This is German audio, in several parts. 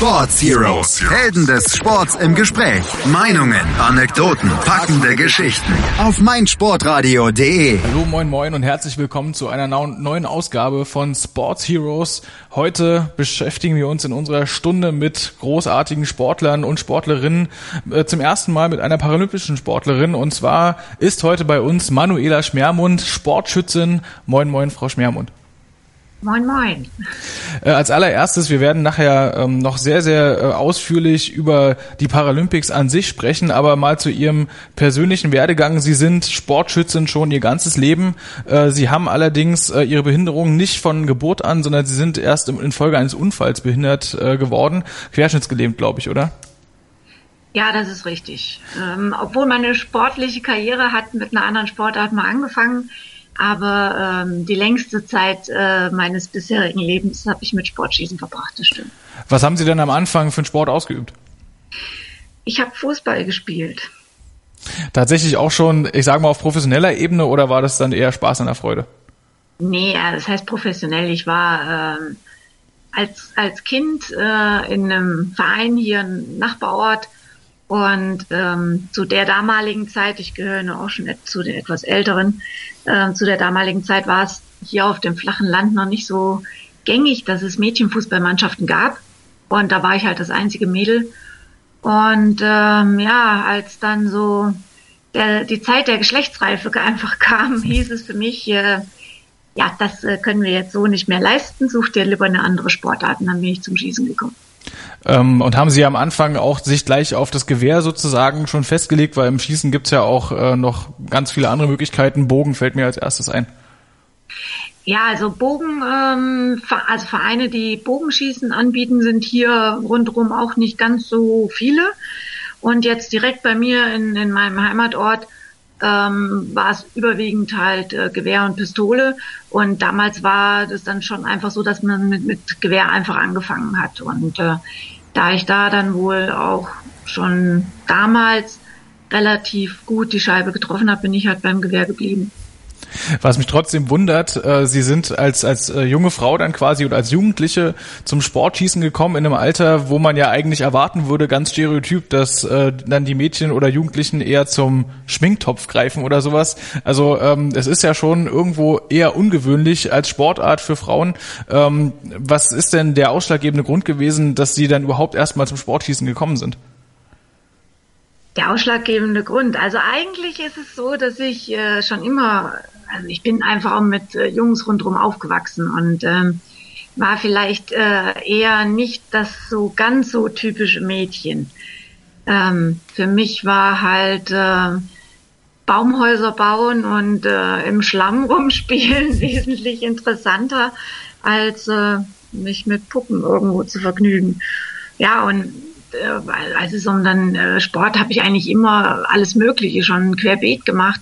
Sports Heroes. Helden des Sports im Gespräch. Meinungen, Anekdoten, packende Geschichten. Auf meinsportradio.de. Hallo, moin, moin und herzlich willkommen zu einer neuen Ausgabe von Sports Heroes. Heute beschäftigen wir uns in unserer Stunde mit großartigen Sportlern und Sportlerinnen. Äh, zum ersten Mal mit einer paralympischen Sportlerin. Und zwar ist heute bei uns Manuela Schmermund, Sportschützin. Moin, moin, Frau Schmermund. Moin, moin. Äh, als allererstes, wir werden nachher ähm, noch sehr, sehr äh, ausführlich über die Paralympics an sich sprechen, aber mal zu Ihrem persönlichen Werdegang. Sie sind Sportschützin schon Ihr ganzes Leben. Äh, Sie haben allerdings Ihre Behinderung nicht von Geburt an, sondern Sie sind erst im, infolge eines Unfalls behindert geworden. Querschnittsgelähmt, glaube ich, oder? Ja, das ist richtig. Ähm, obwohl meine sportliche Karriere hat mit einer anderen Sportart mal angefangen aber ähm, die längste Zeit äh, meines bisherigen Lebens habe ich mit Sportschießen verbracht, das stimmt. Was haben Sie denn am Anfang für einen Sport ausgeübt? Ich habe Fußball gespielt. Tatsächlich auch schon, ich sage mal, auf professioneller Ebene oder war das dann eher Spaß an der Freude? Nee, das heißt professionell. Ich war ähm, als, als Kind äh, in einem Verein hier im Nachbarort und ähm, zu der damaligen Zeit, ich gehöre auch schon zu den etwas älteren, äh, zu der damaligen Zeit war es hier auf dem flachen Land noch nicht so gängig, dass es Mädchenfußballmannschaften gab. Und da war ich halt das einzige Mädel. Und ähm, ja, als dann so der, die Zeit der Geschlechtsreife einfach kam, hieß es für mich, äh, ja, das äh, können wir jetzt so nicht mehr leisten, such dir lieber eine andere Sportart. Und dann bin ich zum Schießen gekommen. Ähm, und haben Sie am Anfang auch sich gleich auf das Gewehr sozusagen schon festgelegt, weil im Schießen gibt's ja auch äh, noch ganz viele andere Möglichkeiten. Bogen fällt mir als erstes ein. Ja, also Bogen, ähm, also Vereine, die Bogenschießen anbieten, sind hier rundherum auch nicht ganz so viele. Und jetzt direkt bei mir in, in meinem Heimatort ähm, war es überwiegend halt äh, Gewehr und Pistole. Und damals war das dann schon einfach so, dass man mit, mit Gewehr einfach angefangen hat. Und äh, da ich da dann wohl auch schon damals relativ gut die Scheibe getroffen habe, bin ich halt beim Gewehr geblieben. Was mich trotzdem wundert, äh, Sie sind als, als äh, junge Frau dann quasi oder als Jugendliche zum Sportschießen gekommen in einem Alter, wo man ja eigentlich erwarten würde, ganz stereotyp, dass äh, dann die Mädchen oder Jugendlichen eher zum Schminktopf greifen oder sowas. Also ähm, es ist ja schon irgendwo eher ungewöhnlich als Sportart für Frauen. Ähm, was ist denn der ausschlaggebende Grund gewesen, dass Sie dann überhaupt erstmal zum Sportschießen gekommen sind? Der ausschlaggebende Grund. Also eigentlich ist es so, dass ich äh, schon immer also ich bin einfach auch mit äh, Jungs rundherum aufgewachsen und ähm, war vielleicht äh, eher nicht das so ganz so typische Mädchen. Ähm, für mich war halt äh, Baumhäuser bauen und äh, im Schlamm rumspielen wesentlich interessanter, als äh, mich mit Puppen irgendwo zu vergnügen. Ja, und äh, als es um dann äh, Sport habe ich eigentlich immer alles Mögliche schon querbeet gemacht.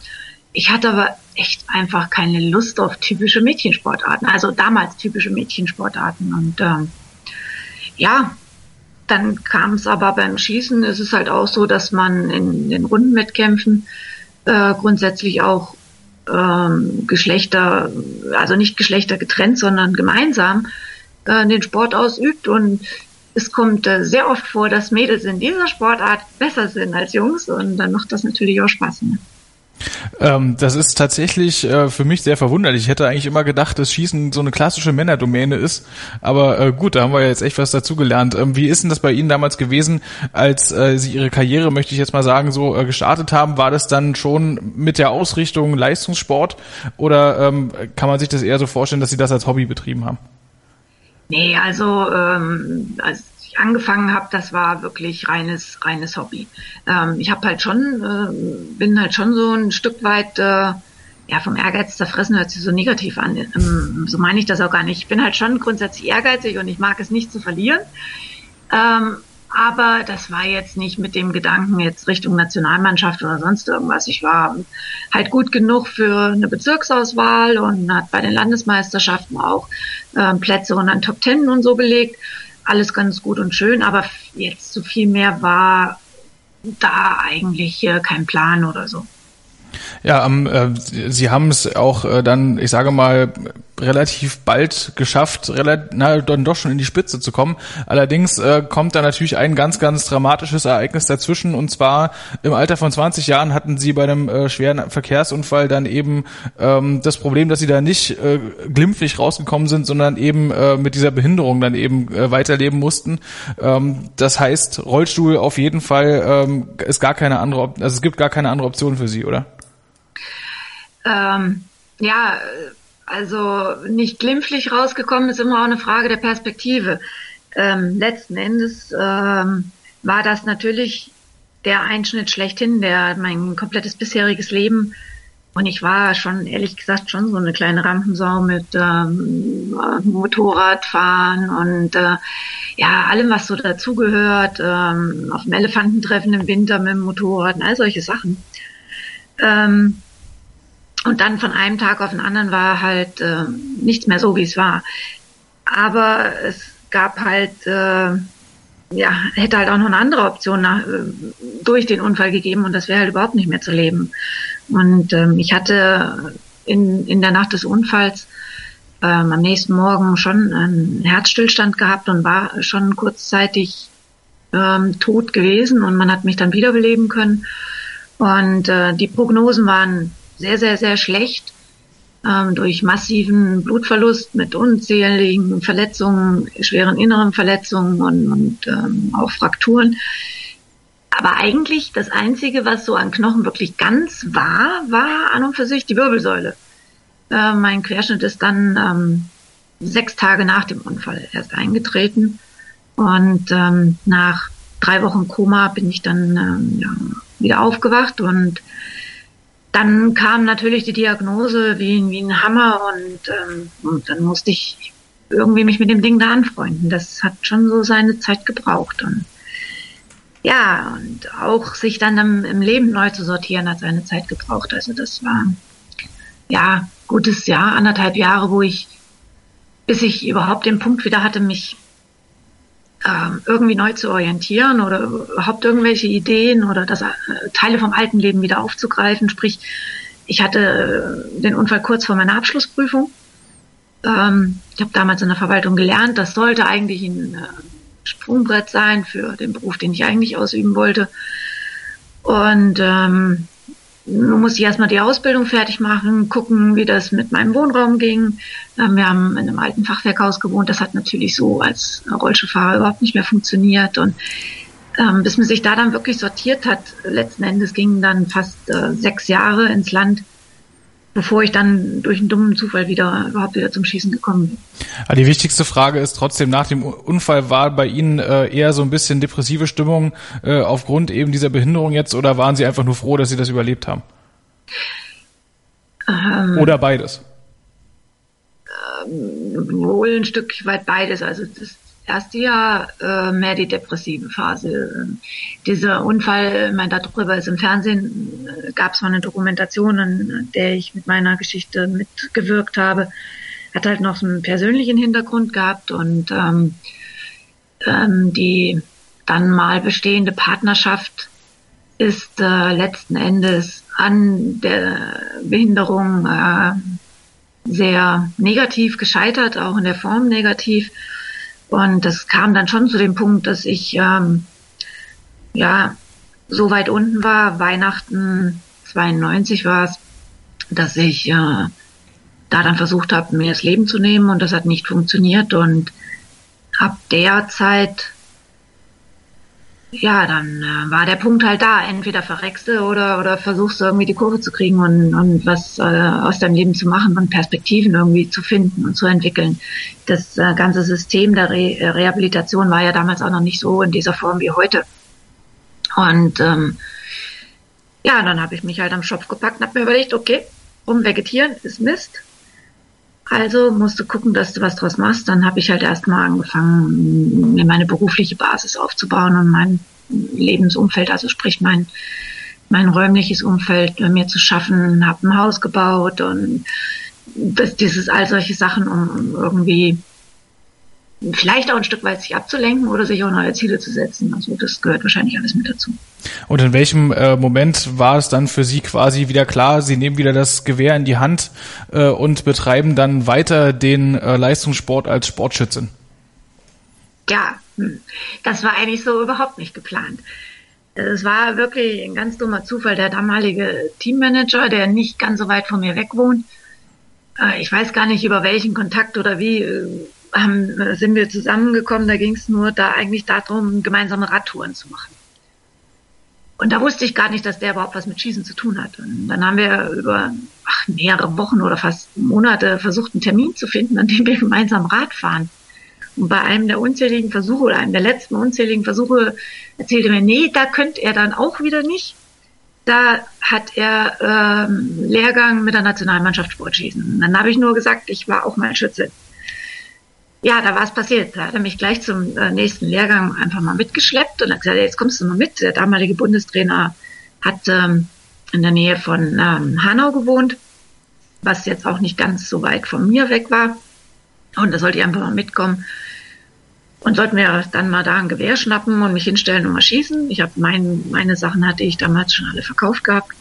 Ich hatte aber echt einfach keine Lust auf typische Mädchensportarten, also damals typische Mädchensportarten. Und ähm, ja, dann kam es aber beim Schießen, ist es halt auch so, dass man in den Rundenwettkämpfen äh, grundsätzlich auch ähm, Geschlechter, also nicht Geschlechter getrennt, sondern gemeinsam äh, den Sport ausübt. Und es kommt äh, sehr oft vor, dass Mädels in dieser Sportart besser sind als Jungs. Und dann macht das natürlich auch Spaß. Ne? Ähm, das ist tatsächlich äh, für mich sehr verwunderlich. Ich hätte eigentlich immer gedacht, dass Schießen so eine klassische Männerdomäne ist. Aber äh, gut, da haben wir jetzt echt was dazugelernt. Ähm, wie ist denn das bei Ihnen damals gewesen, als äh, Sie Ihre Karriere, möchte ich jetzt mal sagen, so äh, gestartet haben? War das dann schon mit der Ausrichtung Leistungssport oder ähm, kann man sich das eher so vorstellen, dass Sie das als Hobby betrieben haben? Nee, also ähm, angefangen habe, das war wirklich reines, reines Hobby. Ähm, ich habe halt schon, äh, bin halt schon so ein Stück weit, äh, ja, vom Ehrgeiz zerfressen hört sich so negativ an. Ähm, so meine ich das auch gar nicht. Ich bin halt schon grundsätzlich ehrgeizig und ich mag es nicht zu verlieren. Ähm, aber das war jetzt nicht mit dem Gedanken jetzt Richtung Nationalmannschaft oder sonst irgendwas. Ich war halt gut genug für eine Bezirksauswahl und hat bei den Landesmeisterschaften auch äh, Plätze und dann Top Ten und so belegt alles ganz gut und schön, aber jetzt so viel mehr war da eigentlich kein Plan oder so. Ja, ähm, äh, Sie haben es auch äh, dann, ich sage mal, relativ bald geschafft, na, dann doch schon in die Spitze zu kommen. Allerdings äh, kommt da natürlich ein ganz, ganz dramatisches Ereignis dazwischen. Und zwar im Alter von 20 Jahren hatten Sie bei einem äh, schweren Verkehrsunfall dann eben ähm, das Problem, dass Sie da nicht äh, glimpflich rausgekommen sind, sondern eben äh, mit dieser Behinderung dann eben äh, weiterleben mussten. Ähm, das heißt, Rollstuhl auf jeden Fall ähm, ist gar keine andere, also es gibt gar keine andere Option für Sie, oder? Ähm, ja, also nicht glimpflich rausgekommen ist immer auch eine Frage der Perspektive. Ähm, letzten Endes ähm, war das natürlich der Einschnitt schlechthin, der mein komplettes bisheriges Leben und ich war schon, ehrlich gesagt, schon so eine kleine Rampensau mit ähm, Motorradfahren und äh, ja, allem, was so dazugehört, ähm, auf dem Elefantentreffen im Winter mit dem Motorrad und all solche Sachen. Ähm, und dann von einem Tag auf den anderen war halt äh, nichts mehr so, wie es war. Aber es gab halt, äh, ja, hätte halt auch noch eine andere Option nach, äh, durch den Unfall gegeben und das wäre halt überhaupt nicht mehr zu leben. Und ähm, ich hatte in, in der Nacht des Unfalls ähm, am nächsten Morgen schon einen Herzstillstand gehabt und war schon kurzzeitig ähm, tot gewesen und man hat mich dann wiederbeleben können. Und äh, die Prognosen waren sehr, sehr, sehr schlecht ähm, durch massiven Blutverlust mit unzähligen Verletzungen, schweren inneren Verletzungen und, und ähm, auch Frakturen. Aber eigentlich das Einzige, was so an Knochen wirklich ganz war, war an und für sich die Wirbelsäule. Äh, mein Querschnitt ist dann ähm, sechs Tage nach dem Unfall erst eingetreten. Und ähm, nach drei Wochen Koma bin ich dann ähm, ja, wieder aufgewacht und dann kam natürlich die Diagnose wie, wie ein Hammer und, ähm, und dann musste ich irgendwie mich mit dem Ding da anfreunden. Das hat schon so seine Zeit gebraucht und ja, und auch sich dann im, im Leben neu zu sortieren hat seine Zeit gebraucht. Also das war ja gutes Jahr, anderthalb Jahre, wo ich, bis ich überhaupt den Punkt wieder hatte, mich ähm, irgendwie neu zu orientieren oder überhaupt irgendwelche Ideen oder das äh, Teile vom alten Leben wieder aufzugreifen. Sprich, ich hatte äh, den Unfall kurz vor meiner Abschlussprüfung. Ähm, ich habe damals in der Verwaltung gelernt, das sollte eigentlich ein äh, Sprungbrett sein für den Beruf, den ich eigentlich ausüben wollte. Und ähm, muss ich erstmal die Ausbildung fertig machen, gucken, wie das mit meinem Wohnraum ging. Ähm, wir haben in einem alten Fachwerkhaus gewohnt. Das hat natürlich so als Rollstuhlfahrer überhaupt nicht mehr funktioniert. Und ähm, bis man sich da dann wirklich sortiert hat, letzten Endes gingen dann fast äh, sechs Jahre ins Land, bevor ich dann durch einen dummen Zufall wieder überhaupt wieder zum Schießen gekommen bin. Aber die wichtigste Frage ist trotzdem, nach dem Unfall war bei Ihnen äh, eher so ein bisschen depressive Stimmung äh, aufgrund eben dieser Behinderung jetzt oder waren Sie einfach nur froh, dass Sie das überlebt haben? Ähm, oder beides? Ähm, wohl ein Stück weit beides. Also das erste Jahr äh, mehr die depressive Phase. Dieser Unfall, mein darüber ist im Fernsehen, äh, gab es mal eine Dokumentation, an der ich mit meiner Geschichte mitgewirkt habe, hat halt noch einen persönlichen Hintergrund gehabt und ähm, ähm, die dann mal bestehende Partnerschaft ist äh, letzten Endes an der Behinderung äh, sehr negativ gescheitert, auch in der Form negativ. Und das kam dann schon zu dem Punkt, dass ich ähm, ja so weit unten war, Weihnachten 92 war es, dass ich äh, da dann versucht habe, mir das Leben zu nehmen und das hat nicht funktioniert. Und ab der Zeit ja, dann äh, war der Punkt halt da. Entweder verreckst du oder, oder versuchst du irgendwie die Kurve zu kriegen und, und was äh, aus deinem Leben zu machen und Perspektiven irgendwie zu finden und zu entwickeln. Das äh, ganze System der Re äh, Rehabilitation war ja damals auch noch nicht so in dieser Form wie heute. Und ähm, ja, dann habe ich mich halt am Schopf gepackt und habe mir überlegt, okay, rumvegetieren ist Mist. Also musst du gucken, dass du was draus machst. Dann habe ich halt erstmal angefangen, mir meine berufliche Basis aufzubauen und mein Lebensumfeld, also sprich mein, mein räumliches Umfeld mir zu schaffen, habe ein Haus gebaut und das, dieses all solche Sachen, um irgendwie vielleicht auch ein Stück weit sich abzulenken oder sich auch neue Ziele zu setzen. Also das gehört wahrscheinlich alles mit dazu. Und in welchem äh, Moment war es dann für Sie quasi wieder klar, Sie nehmen wieder das Gewehr in die Hand äh, und betreiben dann weiter den äh, Leistungssport als Sportschützin? Ja, hm. das war eigentlich so überhaupt nicht geplant. Es war wirklich ein ganz dummer Zufall. Der damalige Teammanager, der nicht ganz so weit von mir weg wohnt, äh, ich weiß gar nicht über welchen Kontakt oder wie, äh, haben, sind wir zusammengekommen. Da ging es nur da eigentlich darum, gemeinsame Radtouren zu machen. Und da wusste ich gar nicht, dass der überhaupt was mit Schießen zu tun hat. Und dann haben wir über ach, mehrere Wochen oder fast Monate versucht, einen Termin zu finden, an dem wir gemeinsam Rad fahren. Und bei einem der unzähligen Versuche oder einem der letzten unzähligen Versuche erzählte mir, nee, da könnte er dann auch wieder nicht. Da hat er ähm, Lehrgang mit der Nationalmannschaft Sportschießen. Und dann habe ich nur gesagt, ich war auch mal Schütze. Ja, da war es passiert. Da hat er mich gleich zum äh, nächsten Lehrgang einfach mal mitgeschleppt und hat gesagt, jetzt kommst du mal mit. Der damalige Bundestrainer hat ähm, in der Nähe von ähm, Hanau gewohnt, was jetzt auch nicht ganz so weit von mir weg war. Und da sollte ich einfach mal mitkommen. Und sollten wir dann mal da ein Gewehr schnappen und mich hinstellen und mal schießen. Ich habe mein, meine Sachen hatte ich damals schon alle verkauft gehabt.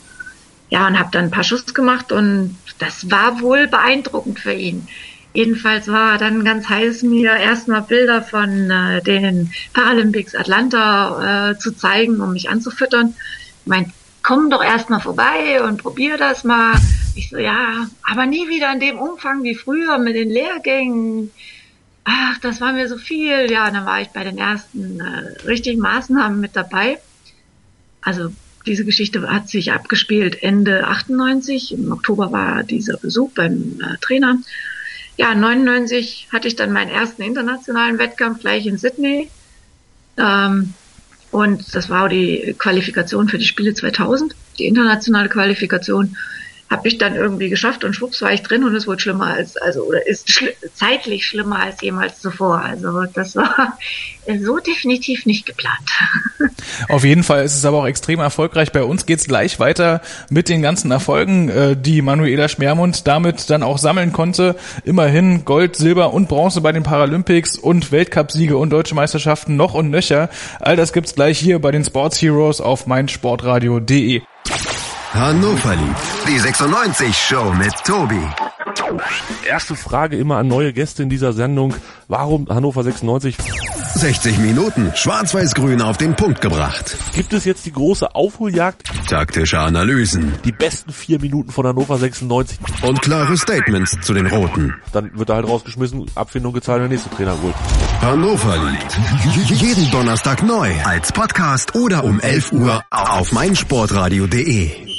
Ja, und habe dann ein paar Schuss gemacht und das war wohl beeindruckend für ihn. Jedenfalls war dann ganz heiß, mir erstmal Bilder von äh, den Paralympics Atlanta äh, zu zeigen, um mich anzufüttern. Ich mein, komm doch erstmal vorbei und probier das mal. Ich so, ja, aber nie wieder in dem Umfang wie früher mit den Lehrgängen ach, das war mir so viel. Ja, dann war ich bei den ersten äh, richtigen Maßnahmen mit dabei. Also diese Geschichte hat sich abgespielt Ende 98. Im Oktober war dieser Besuch beim äh, Trainer. Ja, 99 hatte ich dann meinen ersten internationalen Wettkampf gleich in Sydney. Ähm, und das war auch die Qualifikation für die Spiele 2000, die internationale Qualifikation habe ich dann irgendwie geschafft und schwupps war ich drin und es wurde schlimmer als, also, oder ist schl zeitlich schlimmer als jemals zuvor. Also das war so definitiv nicht geplant. Auf jeden Fall ist es aber auch extrem erfolgreich. Bei uns geht's gleich weiter mit den ganzen Erfolgen, äh, die Manuela Schmermund damit dann auch sammeln konnte. Immerhin Gold, Silber und Bronze bei den Paralympics und Weltcupsiege und deutsche Meisterschaften noch und nöcher. All das gibt's gleich hier bei den Sports Heroes auf meinsportradio.de. Hannover liebt. Die 96 Show mit Tobi. Erste Frage immer an neue Gäste in dieser Sendung. Warum Hannover 96? 60 Minuten schwarz-weiß-grün auf den Punkt gebracht. Gibt es jetzt die große Aufholjagd? Taktische Analysen. Die besten vier Minuten von Hannover 96. Und klare Statements zu den Roten. Dann wird er halt rausgeschmissen, Abfindung gezahlt, der nächste Trainer holt. Hannover liebt. Jeden Donnerstag neu. Als Podcast oder um 11 Uhr auf meinsportradio.de.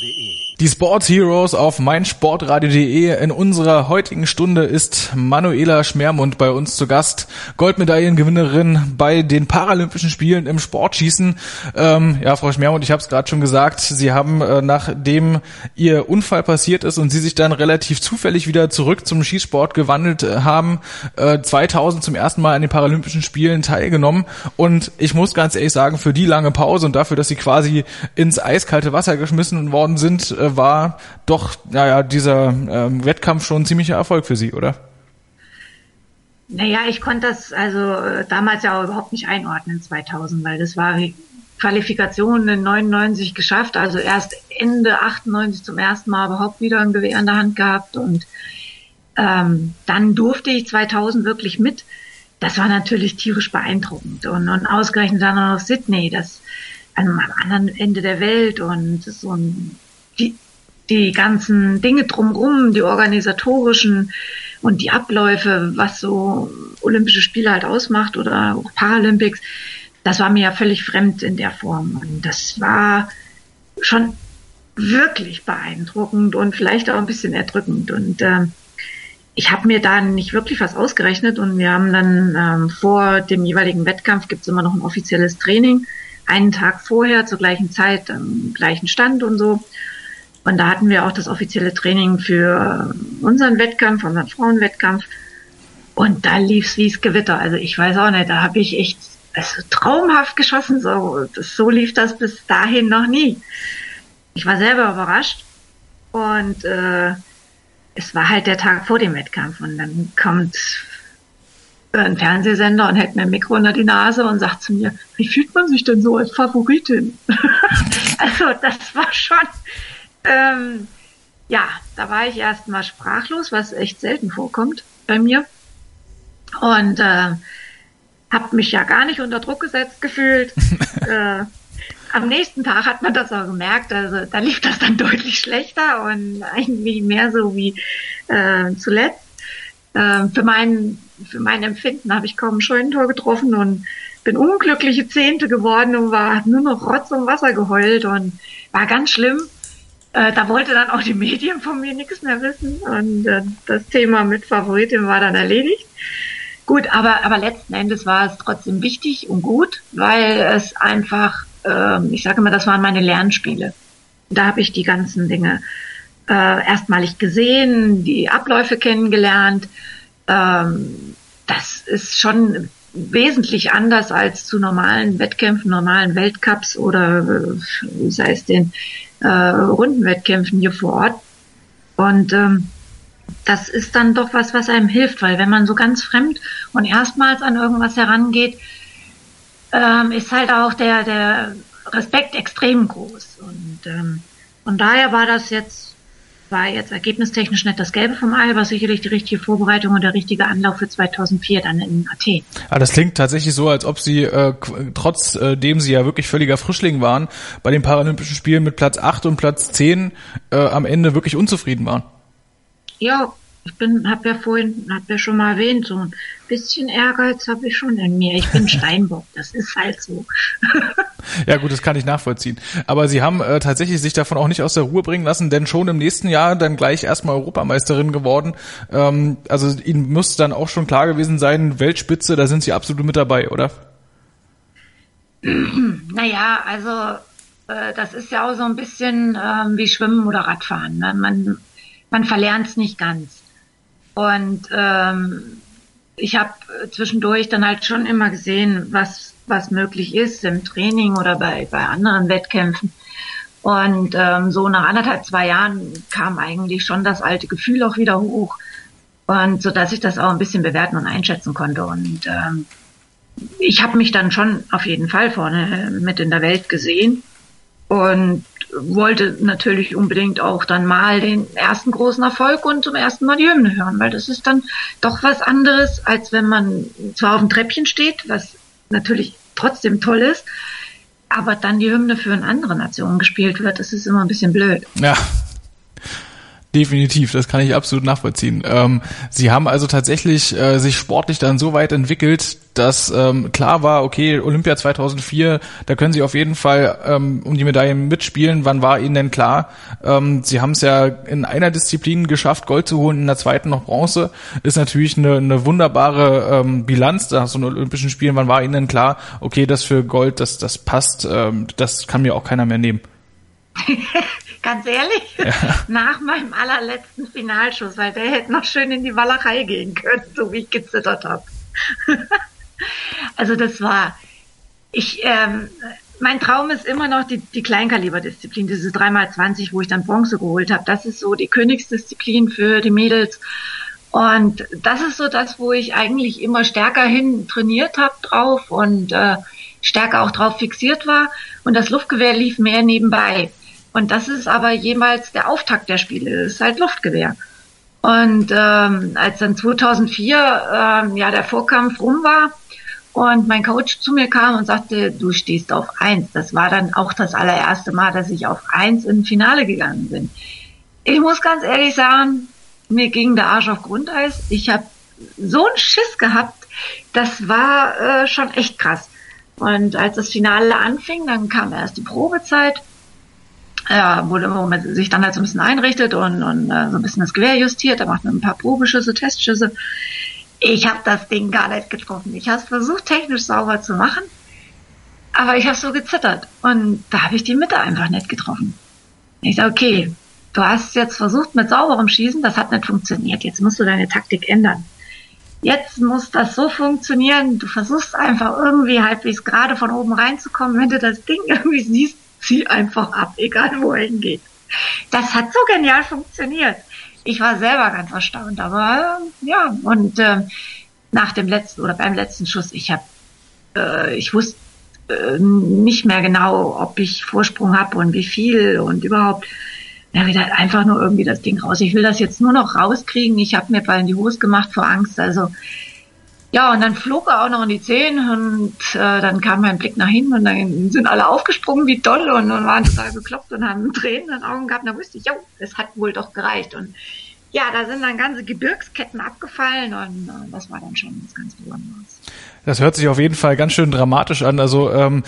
Die Sports Heroes auf meinsportradio.de. In unserer heutigen Stunde ist Manuela Schmermund bei uns zu Gast. Goldmedaillengewinnerin bei den Paralympischen Spielen im Sportschießen. Ähm, ja, Frau Schmermund, ich habe es gerade schon gesagt. Sie haben, äh, nachdem Ihr Unfall passiert ist und Sie sich dann relativ zufällig wieder zurück zum Schießsport gewandelt äh, haben, äh, 2000 zum ersten Mal an den Paralympischen Spielen teilgenommen. Und ich muss ganz ehrlich sagen, für die lange Pause und dafür, dass Sie quasi ins eiskalte Wasser geschmissen worden sind, äh, war doch, naja, dieser ähm, Wettkampf schon ein ziemlicher Erfolg für Sie, oder? Naja, ich konnte das also äh, damals ja auch überhaupt nicht einordnen, 2000, weil das war Qualifikation in 99 geschafft, also erst Ende 98 zum ersten Mal überhaupt wieder ein Gewehr in der Hand gehabt und ähm, dann durfte ich 2000 wirklich mit. Das war natürlich tierisch beeindruckend und, und ausgerechnet dann noch Sydney, das an, am anderen Ende der Welt und so ein die, die ganzen Dinge drumherum, die organisatorischen und die Abläufe, was so Olympische Spiele halt ausmacht oder auch Paralympics, das war mir ja völlig fremd in der Form. Und das war schon wirklich beeindruckend und vielleicht auch ein bisschen erdrückend. Und äh, ich habe mir da nicht wirklich was ausgerechnet und wir haben dann ähm, vor dem jeweiligen Wettkampf gibt es immer noch ein offizielles Training, einen Tag vorher zur gleichen Zeit am gleichen Stand und so. Und da hatten wir auch das offizielle Training für unseren Wettkampf, unseren Frauenwettkampf. Und da lief es wie es Gewitter. Also ich weiß auch nicht, da habe ich echt also traumhaft geschossen. So, das, so lief das bis dahin noch nie. Ich war selber überrascht. Und äh, es war halt der Tag vor dem Wettkampf. Und dann kommt einen Fernsehsender und hält mir ein Mikro unter die Nase und sagt zu mir, wie fühlt man sich denn so als Favoritin? also das war schon, ähm, ja, da war ich erstmal sprachlos, was echt selten vorkommt bei mir. Und äh, habe mich ja gar nicht unter Druck gesetzt gefühlt. äh, am nächsten Tag hat man das auch gemerkt, also da lief das dann deutlich schlechter und eigentlich mehr so wie äh, zuletzt. Äh, für, mein, für mein Empfinden habe ich kaum ein Scheunentor getroffen und bin unglückliche Zehnte geworden und war nur noch Rotz und Wasser geheult und war ganz schlimm. Äh, da wollte dann auch die Medien von mir nichts mehr wissen und äh, das Thema mit Favoritin war dann erledigt. Gut, aber, aber letzten Endes war es trotzdem wichtig und gut, weil es einfach, ähm, ich sage immer, das waren meine Lernspiele. Da habe ich die ganzen Dinge äh, erstmalig gesehen, die Abläufe kennengelernt. Ähm, das ist schon wesentlich anders als zu normalen Wettkämpfen, normalen Weltcups oder äh, sei es den äh, Rundenwettkämpfen hier vor Ort. Und ähm, das ist dann doch was, was einem hilft, weil wenn man so ganz fremd und erstmals an irgendwas herangeht, ähm, ist halt auch der, der Respekt extrem groß. Und ähm, von daher war das jetzt, war jetzt ergebnistechnisch nicht das Gelbe vom Ei, war sicherlich die richtige Vorbereitung und der richtige Anlauf für 2004 dann in Athen. Ah, das klingt tatsächlich so, als ob Sie, äh, trotzdem Sie ja wirklich völliger Frischling waren, bei den Paralympischen Spielen mit Platz 8 und Platz 10 äh, am Ende wirklich unzufrieden waren. Ja, ich bin, habe ja vorhin, habe ja schon mal erwähnt, so ein bisschen Ehrgeiz habe ich schon in mir. Ich bin Steinbock, das ist halt so. ja gut, das kann ich nachvollziehen. Aber Sie haben äh, tatsächlich sich davon auch nicht aus der Ruhe bringen lassen, denn schon im nächsten Jahr dann gleich erstmal Europameisterin geworden. Ähm, also Ihnen muss dann auch schon klar gewesen sein, Weltspitze, da sind Sie absolut mit dabei, oder? naja, also äh, das ist ja auch so ein bisschen ähm, wie Schwimmen oder Radfahren. Ne? Man man verlernt es nicht ganz. Und ähm, ich habe zwischendurch dann halt schon immer gesehen, was, was möglich ist im Training oder bei, bei anderen Wettkämpfen. Und ähm, so nach anderthalb, zwei Jahren kam eigentlich schon das alte Gefühl auch wieder hoch. Und so dass ich das auch ein bisschen bewerten und einschätzen konnte. Und ähm, ich habe mich dann schon auf jeden Fall vorne mit in der Welt gesehen. Und wollte natürlich unbedingt auch dann mal den ersten großen Erfolg und zum ersten Mal die Hymne hören, weil das ist dann doch was anderes, als wenn man zwar auf dem Treppchen steht, was natürlich trotzdem toll ist, aber dann die Hymne für eine andere Nation gespielt wird, das ist immer ein bisschen blöd. Ja, Definitiv, das kann ich absolut nachvollziehen. Ähm, Sie haben also tatsächlich äh, sich sportlich dann so weit entwickelt, dass ähm, klar war, okay, Olympia 2004, da können Sie auf jeden Fall ähm, um die Medaillen mitspielen. Wann war Ihnen denn klar? Ähm, Sie haben es ja in einer Disziplin geschafft, Gold zu holen, in der zweiten noch Bronze. Ist natürlich eine, eine wunderbare ähm, Bilanz nach so einen Olympischen Spielen. Wann war Ihnen denn klar, okay, das für Gold, das, das passt, ähm, das kann mir auch keiner mehr nehmen? Ganz ehrlich, ja. nach meinem allerletzten Finalschuss, weil der hätte noch schön in die Wallerei gehen können, so wie ich gezittert habe. also das war, ich, ähm, mein Traum ist immer noch die, die Kleinkaliberdisziplin, diese 3x20, wo ich dann Bronze geholt habe. Das ist so die Königsdisziplin für die Mädels. Und das ist so das, wo ich eigentlich immer stärker hin trainiert habe drauf und äh, stärker auch drauf fixiert war. Und das Luftgewehr lief mehr nebenbei. Und das ist aber jemals der Auftakt der Spiele. Das ist halt Luftgewehr. Und ähm, als dann 2004 ähm, ja der Vorkampf rum war und mein Coach zu mir kam und sagte, du stehst auf eins. Das war dann auch das allererste Mal, dass ich auf eins im Finale gegangen bin. Ich muss ganz ehrlich sagen, mir ging der Arsch auf Grundeis. Ich habe so einen Schiss gehabt. Das war äh, schon echt krass. Und als das Finale anfing, dann kam erst die Probezeit ja, wo, wo man sich dann halt so ein bisschen einrichtet und, und äh, so ein bisschen das Gewehr justiert, da macht man ein paar Probeschüsse, Testschüsse. Ich habe das Ding gar nicht getroffen. Ich habe es versucht, technisch sauber zu machen, aber ich habe so gezittert und da habe ich die Mitte einfach nicht getroffen. Ich sage, okay, du hast jetzt versucht mit sauberem Schießen, das hat nicht funktioniert. Jetzt musst du deine Taktik ändern. Jetzt muss das so funktionieren. Du versuchst einfach irgendwie halbwegs gerade von oben reinzukommen. Wenn du das Ding irgendwie siehst, zieh einfach ab, egal wo er hingeht. Das hat so genial funktioniert. Ich war selber ganz erstaunt, aber äh, ja, und äh, nach dem letzten oder beim letzten Schuss, ich habe, äh, ich wusste äh, nicht mehr genau, ob ich Vorsprung habe und wie viel und überhaupt. Ja, wieder einfach nur irgendwie das Ding raus. Ich will das jetzt nur noch rauskriegen. Ich habe mir Ball in die Hose gemacht vor Angst. Also ja, und dann flog er auch noch in die Zehen und äh, dann kam mein Blick nach hinten und dann sind alle aufgesprungen wie doll und, und waren total bekloppt und haben Tränen in den Augen gehabt. Und da wusste ich, ja, es hat wohl doch gereicht. Und ja, da sind dann ganze Gebirgsketten abgefallen und äh, das war dann schon was ganz Besonderes. Das hört sich auf jeden Fall ganz schön dramatisch an. Also ähm,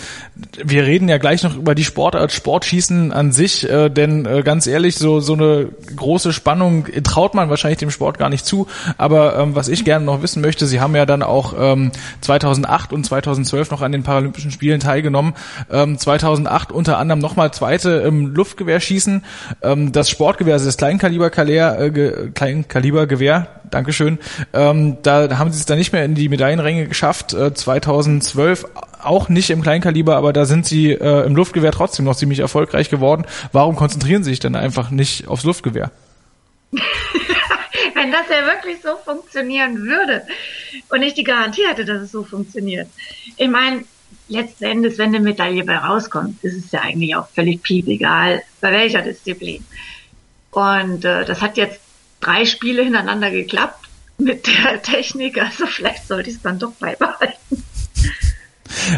wir reden ja gleich noch über die Sportart Sportschießen an sich, äh, denn äh, ganz ehrlich, so so eine große Spannung traut man wahrscheinlich dem Sport gar nicht zu. Aber ähm, was ich gerne noch wissen möchte, Sie haben ja dann auch ähm, 2008 und 2012 noch an den Paralympischen Spielen teilgenommen. Ähm, 2008 unter anderem nochmal Zweite im Luftgewehrschießen. Ähm, das Sportgewehr, also das Kleinkalibergewehr, äh, Kleinkalibergewehr, Dankeschön. Ähm, da haben Sie es dann nicht mehr in die Medaillenränge geschafft äh, 2012 auch nicht im Kleinkaliber, aber da sind sie äh, im Luftgewehr trotzdem noch ziemlich erfolgreich geworden. Warum konzentrieren sie sich denn einfach nicht aufs Luftgewehr? wenn das ja wirklich so funktionieren würde und ich die Garantie hätte, dass es so funktioniert. Ich meine, letzten Endes, wenn eine Medaille bei rauskommt, ist es ja eigentlich auch völlig piep egal, bei welcher Disziplin. Und äh, das hat jetzt drei Spiele hintereinander geklappt mit der Technik, also vielleicht sollte ich es dann doch beibehalten.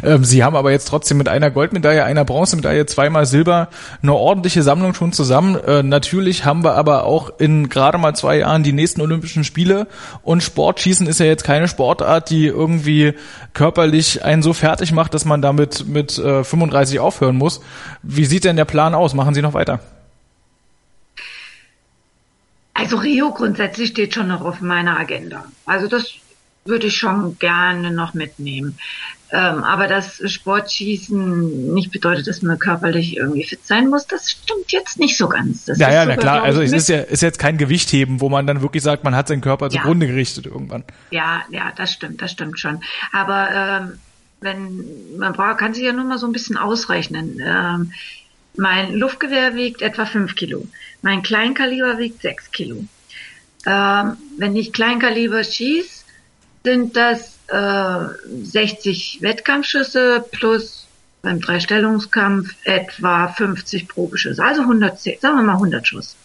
Ähm, Sie haben aber jetzt trotzdem mit einer Goldmedaille, einer Bronzemedaille, zweimal Silber eine ordentliche Sammlung schon zusammen. Äh, natürlich haben wir aber auch in gerade mal zwei Jahren die nächsten Olympischen Spiele und Sportschießen ist ja jetzt keine Sportart, die irgendwie körperlich einen so fertig macht, dass man damit mit äh, 35 aufhören muss. Wie sieht denn der Plan aus? Machen Sie noch weiter? Also Rio grundsätzlich steht schon noch auf meiner Agenda. Also das würde ich schon gerne noch mitnehmen. Ähm, aber dass Sportschießen nicht bedeutet, dass man körperlich irgendwie fit sein muss, das stimmt jetzt nicht so ganz. Das ja, ja, na klar. Also es ist ja ist jetzt kein Gewichtheben, wo man dann wirklich sagt, man hat seinen Körper ja. zugrunde gerichtet irgendwann. Ja, ja, das stimmt, das stimmt schon. Aber ähm, wenn man braucht, kann sich ja nur mal so ein bisschen ausrechnen. Ähm, mein Luftgewehr wiegt etwa fünf Kilo. Mein Kleinkaliber wiegt sechs Kilo. Ähm, wenn ich Kleinkaliber schieße, sind das äh, 60 Wettkampfschüsse plus beim Dreistellungskampf etwa 50 Probeschüsse, also 110, sagen wir mal 100 Schuss.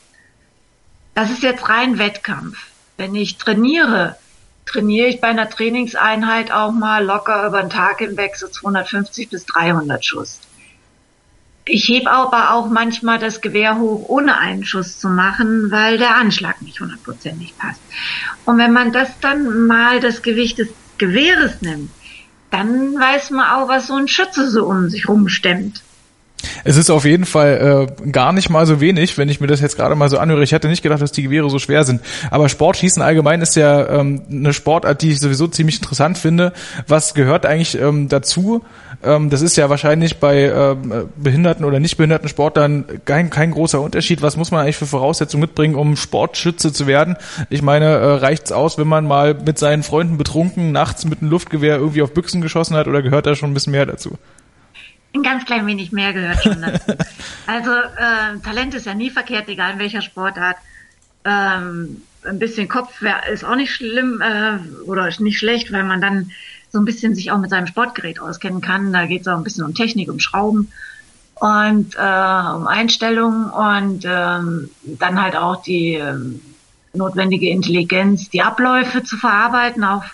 Das ist jetzt rein Wettkampf. Wenn ich trainiere, trainiere ich bei einer Trainingseinheit auch mal locker über den Tag hinweg so 250 bis 300 Schuss. Ich hebe aber auch manchmal das Gewehr hoch, ohne einen Schuss zu machen, weil der Anschlag nicht hundertprozentig passt. Und wenn man das dann mal das Gewicht des Gewehres nimmt, dann weiß man auch, was so ein Schütze so um sich rumstemmt. Es ist auf jeden Fall äh, gar nicht mal so wenig, wenn ich mir das jetzt gerade mal so anhöre. Ich hätte nicht gedacht, dass die Gewehre so schwer sind. Aber Sportschießen allgemein ist ja ähm, eine Sportart, die ich sowieso ziemlich interessant finde. Was gehört eigentlich ähm, dazu? Ähm, das ist ja wahrscheinlich bei ähm, behinderten oder nicht behinderten Sportlern kein, kein großer Unterschied. Was muss man eigentlich für Voraussetzungen mitbringen, um Sportschütze zu werden? Ich meine, äh, reicht's aus, wenn man mal mit seinen Freunden betrunken nachts mit einem Luftgewehr irgendwie auf Büchsen geschossen hat oder gehört da schon ein bisschen mehr dazu? Ein ganz klein wenig mehr gehört schon dazu. also äh, Talent ist ja nie verkehrt, egal in welcher Sportart. Ähm, ein bisschen Kopf ist auch nicht schlimm äh, oder nicht schlecht, weil man dann so ein bisschen sich auch mit seinem Sportgerät auskennen kann. Da geht es auch ein bisschen um Technik, um Schrauben und äh, um Einstellungen und ähm, dann halt auch die ähm, notwendige Intelligenz, die Abläufe zu verarbeiten, auch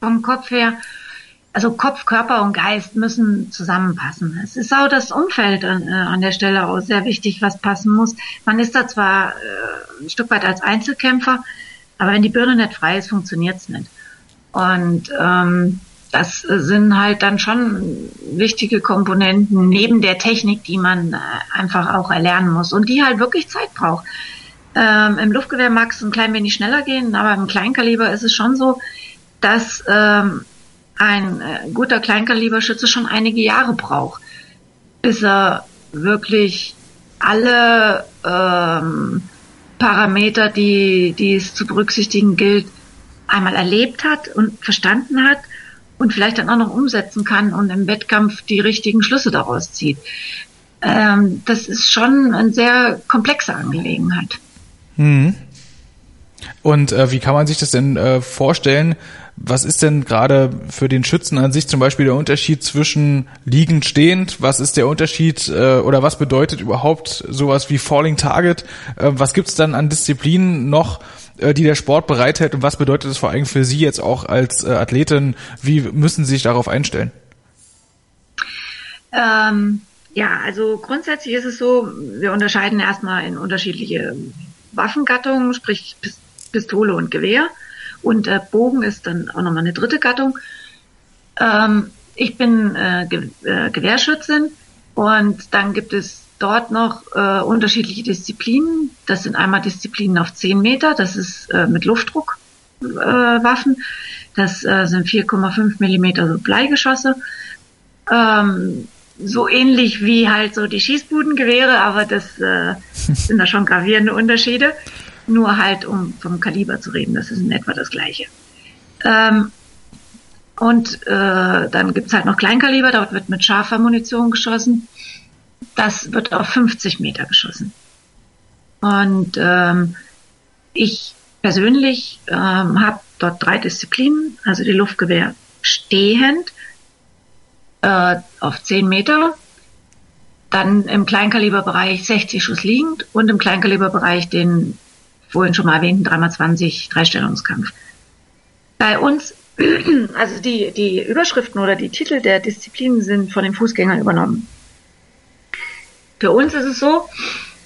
vom Kopf her also Kopf, Körper und Geist müssen zusammenpassen. Es ist auch das Umfeld an, äh, an der Stelle auch sehr wichtig, was passen muss. Man ist da zwar äh, ein Stück weit als Einzelkämpfer, aber wenn die Birne nicht frei ist, funktioniert's nicht. Und ähm, das sind halt dann schon wichtige Komponenten neben der Technik, die man äh, einfach auch erlernen muss und die halt wirklich Zeit braucht. Ähm, Im Luftgewehr mag es ein klein wenig schneller gehen, aber im Kleinkaliber ist es schon so, dass ähm, ein äh, guter Kleinkaliberschütze schon einige Jahre braucht, bis er wirklich alle ähm, Parameter, die, die es zu berücksichtigen gilt, einmal erlebt hat und verstanden hat und vielleicht dann auch noch umsetzen kann und im Wettkampf die richtigen Schlüsse daraus zieht. Ähm, das ist schon eine sehr komplexe Angelegenheit. Mhm. Und äh, wie kann man sich das denn äh, vorstellen? Was ist denn gerade für den Schützen an sich zum Beispiel der Unterschied zwischen liegend stehend? Was ist der Unterschied äh, oder was bedeutet überhaupt sowas wie Falling Target? Äh, was gibt's dann an Disziplinen noch, äh, die der Sport bereithält und was bedeutet das vor allem für Sie jetzt auch als äh, Athletin? Wie müssen Sie sich darauf einstellen? Ähm, ja, also grundsätzlich ist es so, wir unterscheiden erstmal in unterschiedliche Waffengattungen, sprich Pistole und Gewehr. Und äh, Bogen ist dann auch nochmal eine dritte Gattung. Ähm, ich bin äh, Ge äh, Gewehrschützin und dann gibt es dort noch äh, unterschiedliche Disziplinen. Das sind einmal Disziplinen auf 10 Meter, das ist äh, mit Luftdruckwaffen. Äh, das äh, sind 4,5 Millimeter so Bleigeschosse. Ähm, so ähnlich wie halt so die Schießbudengewehre, aber das äh, sind da schon gravierende Unterschiede. Nur halt, um vom Kaliber zu reden, das ist in etwa das gleiche. Ähm, und äh, dann gibt's halt noch Kleinkaliber, dort wird mit scharfer Munition geschossen. Das wird auf 50 Meter geschossen. Und ähm, ich persönlich ähm, habe dort drei Disziplinen, also die Luftgewehr stehend äh, auf 10 Meter, dann im Kleinkaliberbereich 60 Schuss liegend und im Kleinkaliberbereich den vorhin schon mal erwähnten 3x20 Dreistellungskampf. Bei uns, also die, die Überschriften oder die Titel der Disziplinen sind von den Fußgängern übernommen. Für uns ist es so,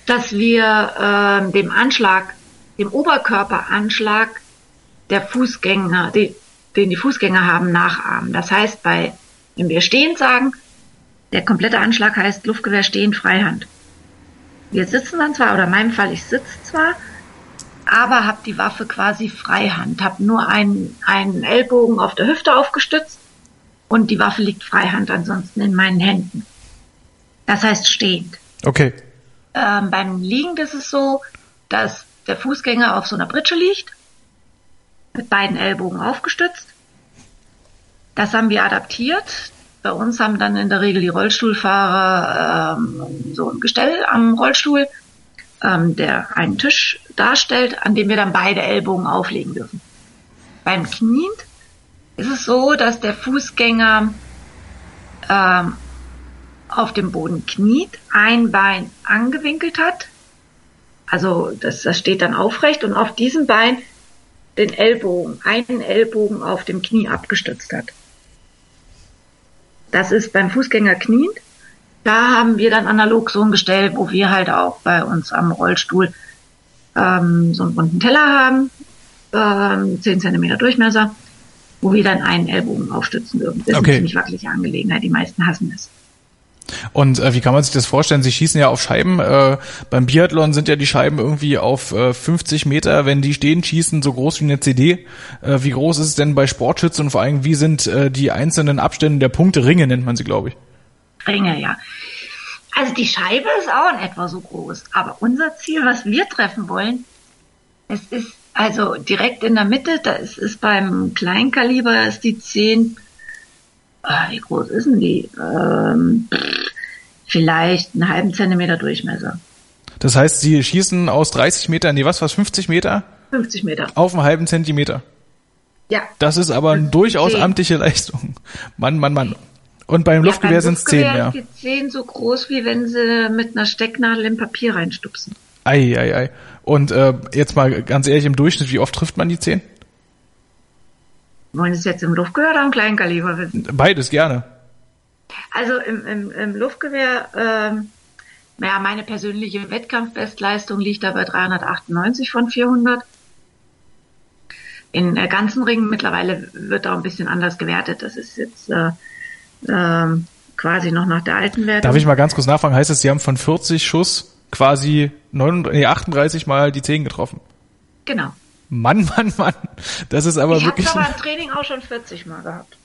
dass wir äh, dem Anschlag, dem Oberkörperanschlag der Fußgänger, die, den die Fußgänger haben, nachahmen. Das heißt, bei, wenn wir stehend sagen, der komplette Anschlag heißt Luftgewehr stehend Freihand. Wir sitzen dann zwar, oder in meinem Fall, ich sitze zwar, aber habe die Waffe quasi Freihand, habe nur einen, einen Ellbogen auf der Hüfte aufgestützt und die Waffe liegt Freihand ansonsten in meinen Händen. Das heißt stehend. Okay. Ähm, beim Liegend ist es so, dass der Fußgänger auf so einer Britsche liegt, mit beiden Ellbogen aufgestützt. Das haben wir adaptiert. Bei uns haben dann in der Regel die Rollstuhlfahrer ähm, so ein Gestell am Rollstuhl, ähm, der einen Tisch darstellt, an dem wir dann beide Ellbogen auflegen dürfen. Beim Knien ist es so, dass der Fußgänger ähm, auf dem Boden kniet, ein Bein angewinkelt hat, also das, das steht dann aufrecht und auf diesem Bein den Ellbogen, einen Ellbogen auf dem Knie abgestützt hat. Das ist beim Fußgänger kniend. Da haben wir dann analog so ein Gestell, wo wir halt auch bei uns am Rollstuhl ähm, so einen runden Teller haben, ähm, 10 cm Durchmesser, wo wir dann einen Ellbogen aufstützen dürfen. Das ist okay. eine ziemlich wackelige Angelegenheit. Die meisten hassen es. Und äh, wie kann man sich das vorstellen? Sie schießen ja auf Scheiben. Äh, beim Biathlon sind ja die Scheiben irgendwie auf äh, 50 Meter, wenn die stehen, schießen, so groß wie eine CD. Äh, wie groß ist es denn bei Sportschützen und vor allem, wie sind äh, die einzelnen Abstände der Punkte? Ringe nennt man sie, glaube ich. Ringe, ja. Also die Scheibe ist auch in etwa so groß. Aber unser Ziel, was wir treffen wollen, es ist also direkt in der Mitte, da ist es beim Kleinkaliber ist die 10, ah, wie groß ist denn die? Ähm, vielleicht einen halben Zentimeter Durchmesser. Das heißt, Sie schießen aus 30 Metern, nee, was, was, 50 Meter? 50 Meter. Auf einen halben Zentimeter. Ja. Das ist aber eine durchaus 10. amtliche Leistung. Mann, Mann, Mann. Und beim ja, Luftgewehr sind es zehn mehr. Die zehn so groß, wie wenn sie mit einer Stecknadel im Papier reinstupsen. Ei, ei, ei. Und äh, jetzt mal ganz ehrlich, im Durchschnitt, wie oft trifft man die zehn? Wollen Sie es jetzt im Luftgewehr oder im Kleinkaliber wissen? Beides, gerne. Also im, im, im Luftgewehr, ähm, naja, meine persönliche Wettkampfbestleistung liegt da bei 398 von 400. In äh, ganzen Ringen mittlerweile wird auch ein bisschen anders gewertet. Das ist jetzt äh, ähm, quasi noch nach der alten Wertung. Darf ich mal ganz kurz nachfragen? Heißt es, Sie haben von 40 Schuss quasi 39, nee, 38 Mal die 10 getroffen? Genau. Mann, Mann, Mann. Das ist aber ich wirklich. Ich habe aber im Training auch schon 40 Mal gehabt.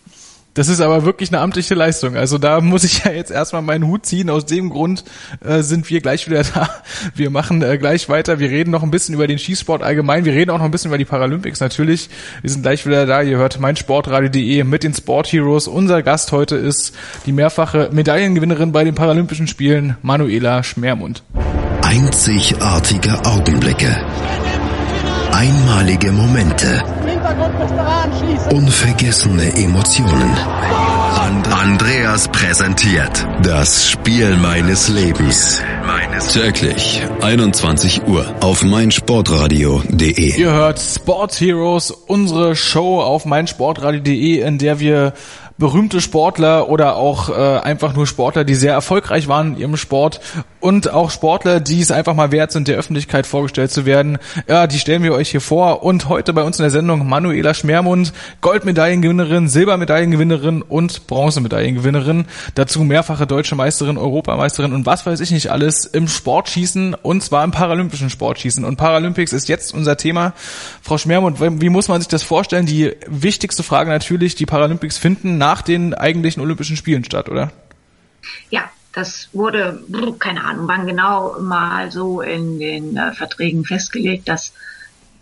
Das ist aber wirklich eine amtliche Leistung. Also da muss ich ja jetzt erstmal meinen Hut ziehen. Aus dem Grund äh, sind wir gleich wieder da. Wir machen äh, gleich weiter. Wir reden noch ein bisschen über den Skisport allgemein. Wir reden auch noch ein bisschen über die Paralympics natürlich. Wir sind gleich wieder da. Ihr hört meinsportradio.de mit den Sport Heroes. Unser Gast heute ist die mehrfache Medaillengewinnerin bei den Paralympischen Spielen, Manuela Schmermund. Einzigartige Augenblicke. Einmalige Momente Unvergessene Emotionen. Andreas präsentiert das Spiel meines Lebens. Täglich 21 Uhr auf meinsportradio.de. Ihr hört Sport Heroes, unsere Show auf meinsportradio.de, in der wir berühmte Sportler oder auch äh, einfach nur Sportler, die sehr erfolgreich waren in ihrem Sport und auch Sportler, die es einfach mal wert sind, der Öffentlichkeit vorgestellt zu werden. Ja, die stellen wir euch hier vor und heute bei uns in der Sendung Manuela Schmermund, Goldmedaillengewinnerin, Silbermedaillengewinnerin und Bronzemedaillengewinnerin. Dazu mehrfache deutsche Meisterin, Europameisterin und was weiß ich nicht alles im Sportschießen und zwar im paralympischen Sportschießen. Und Paralympics ist jetzt unser Thema. Frau Schmermund, wie muss man sich das vorstellen? Die wichtigste Frage natürlich, die Paralympics finden nach den eigentlichen Olympischen Spielen statt, oder? Ja, das wurde, keine Ahnung, wann genau mal so in den äh, Verträgen festgelegt, dass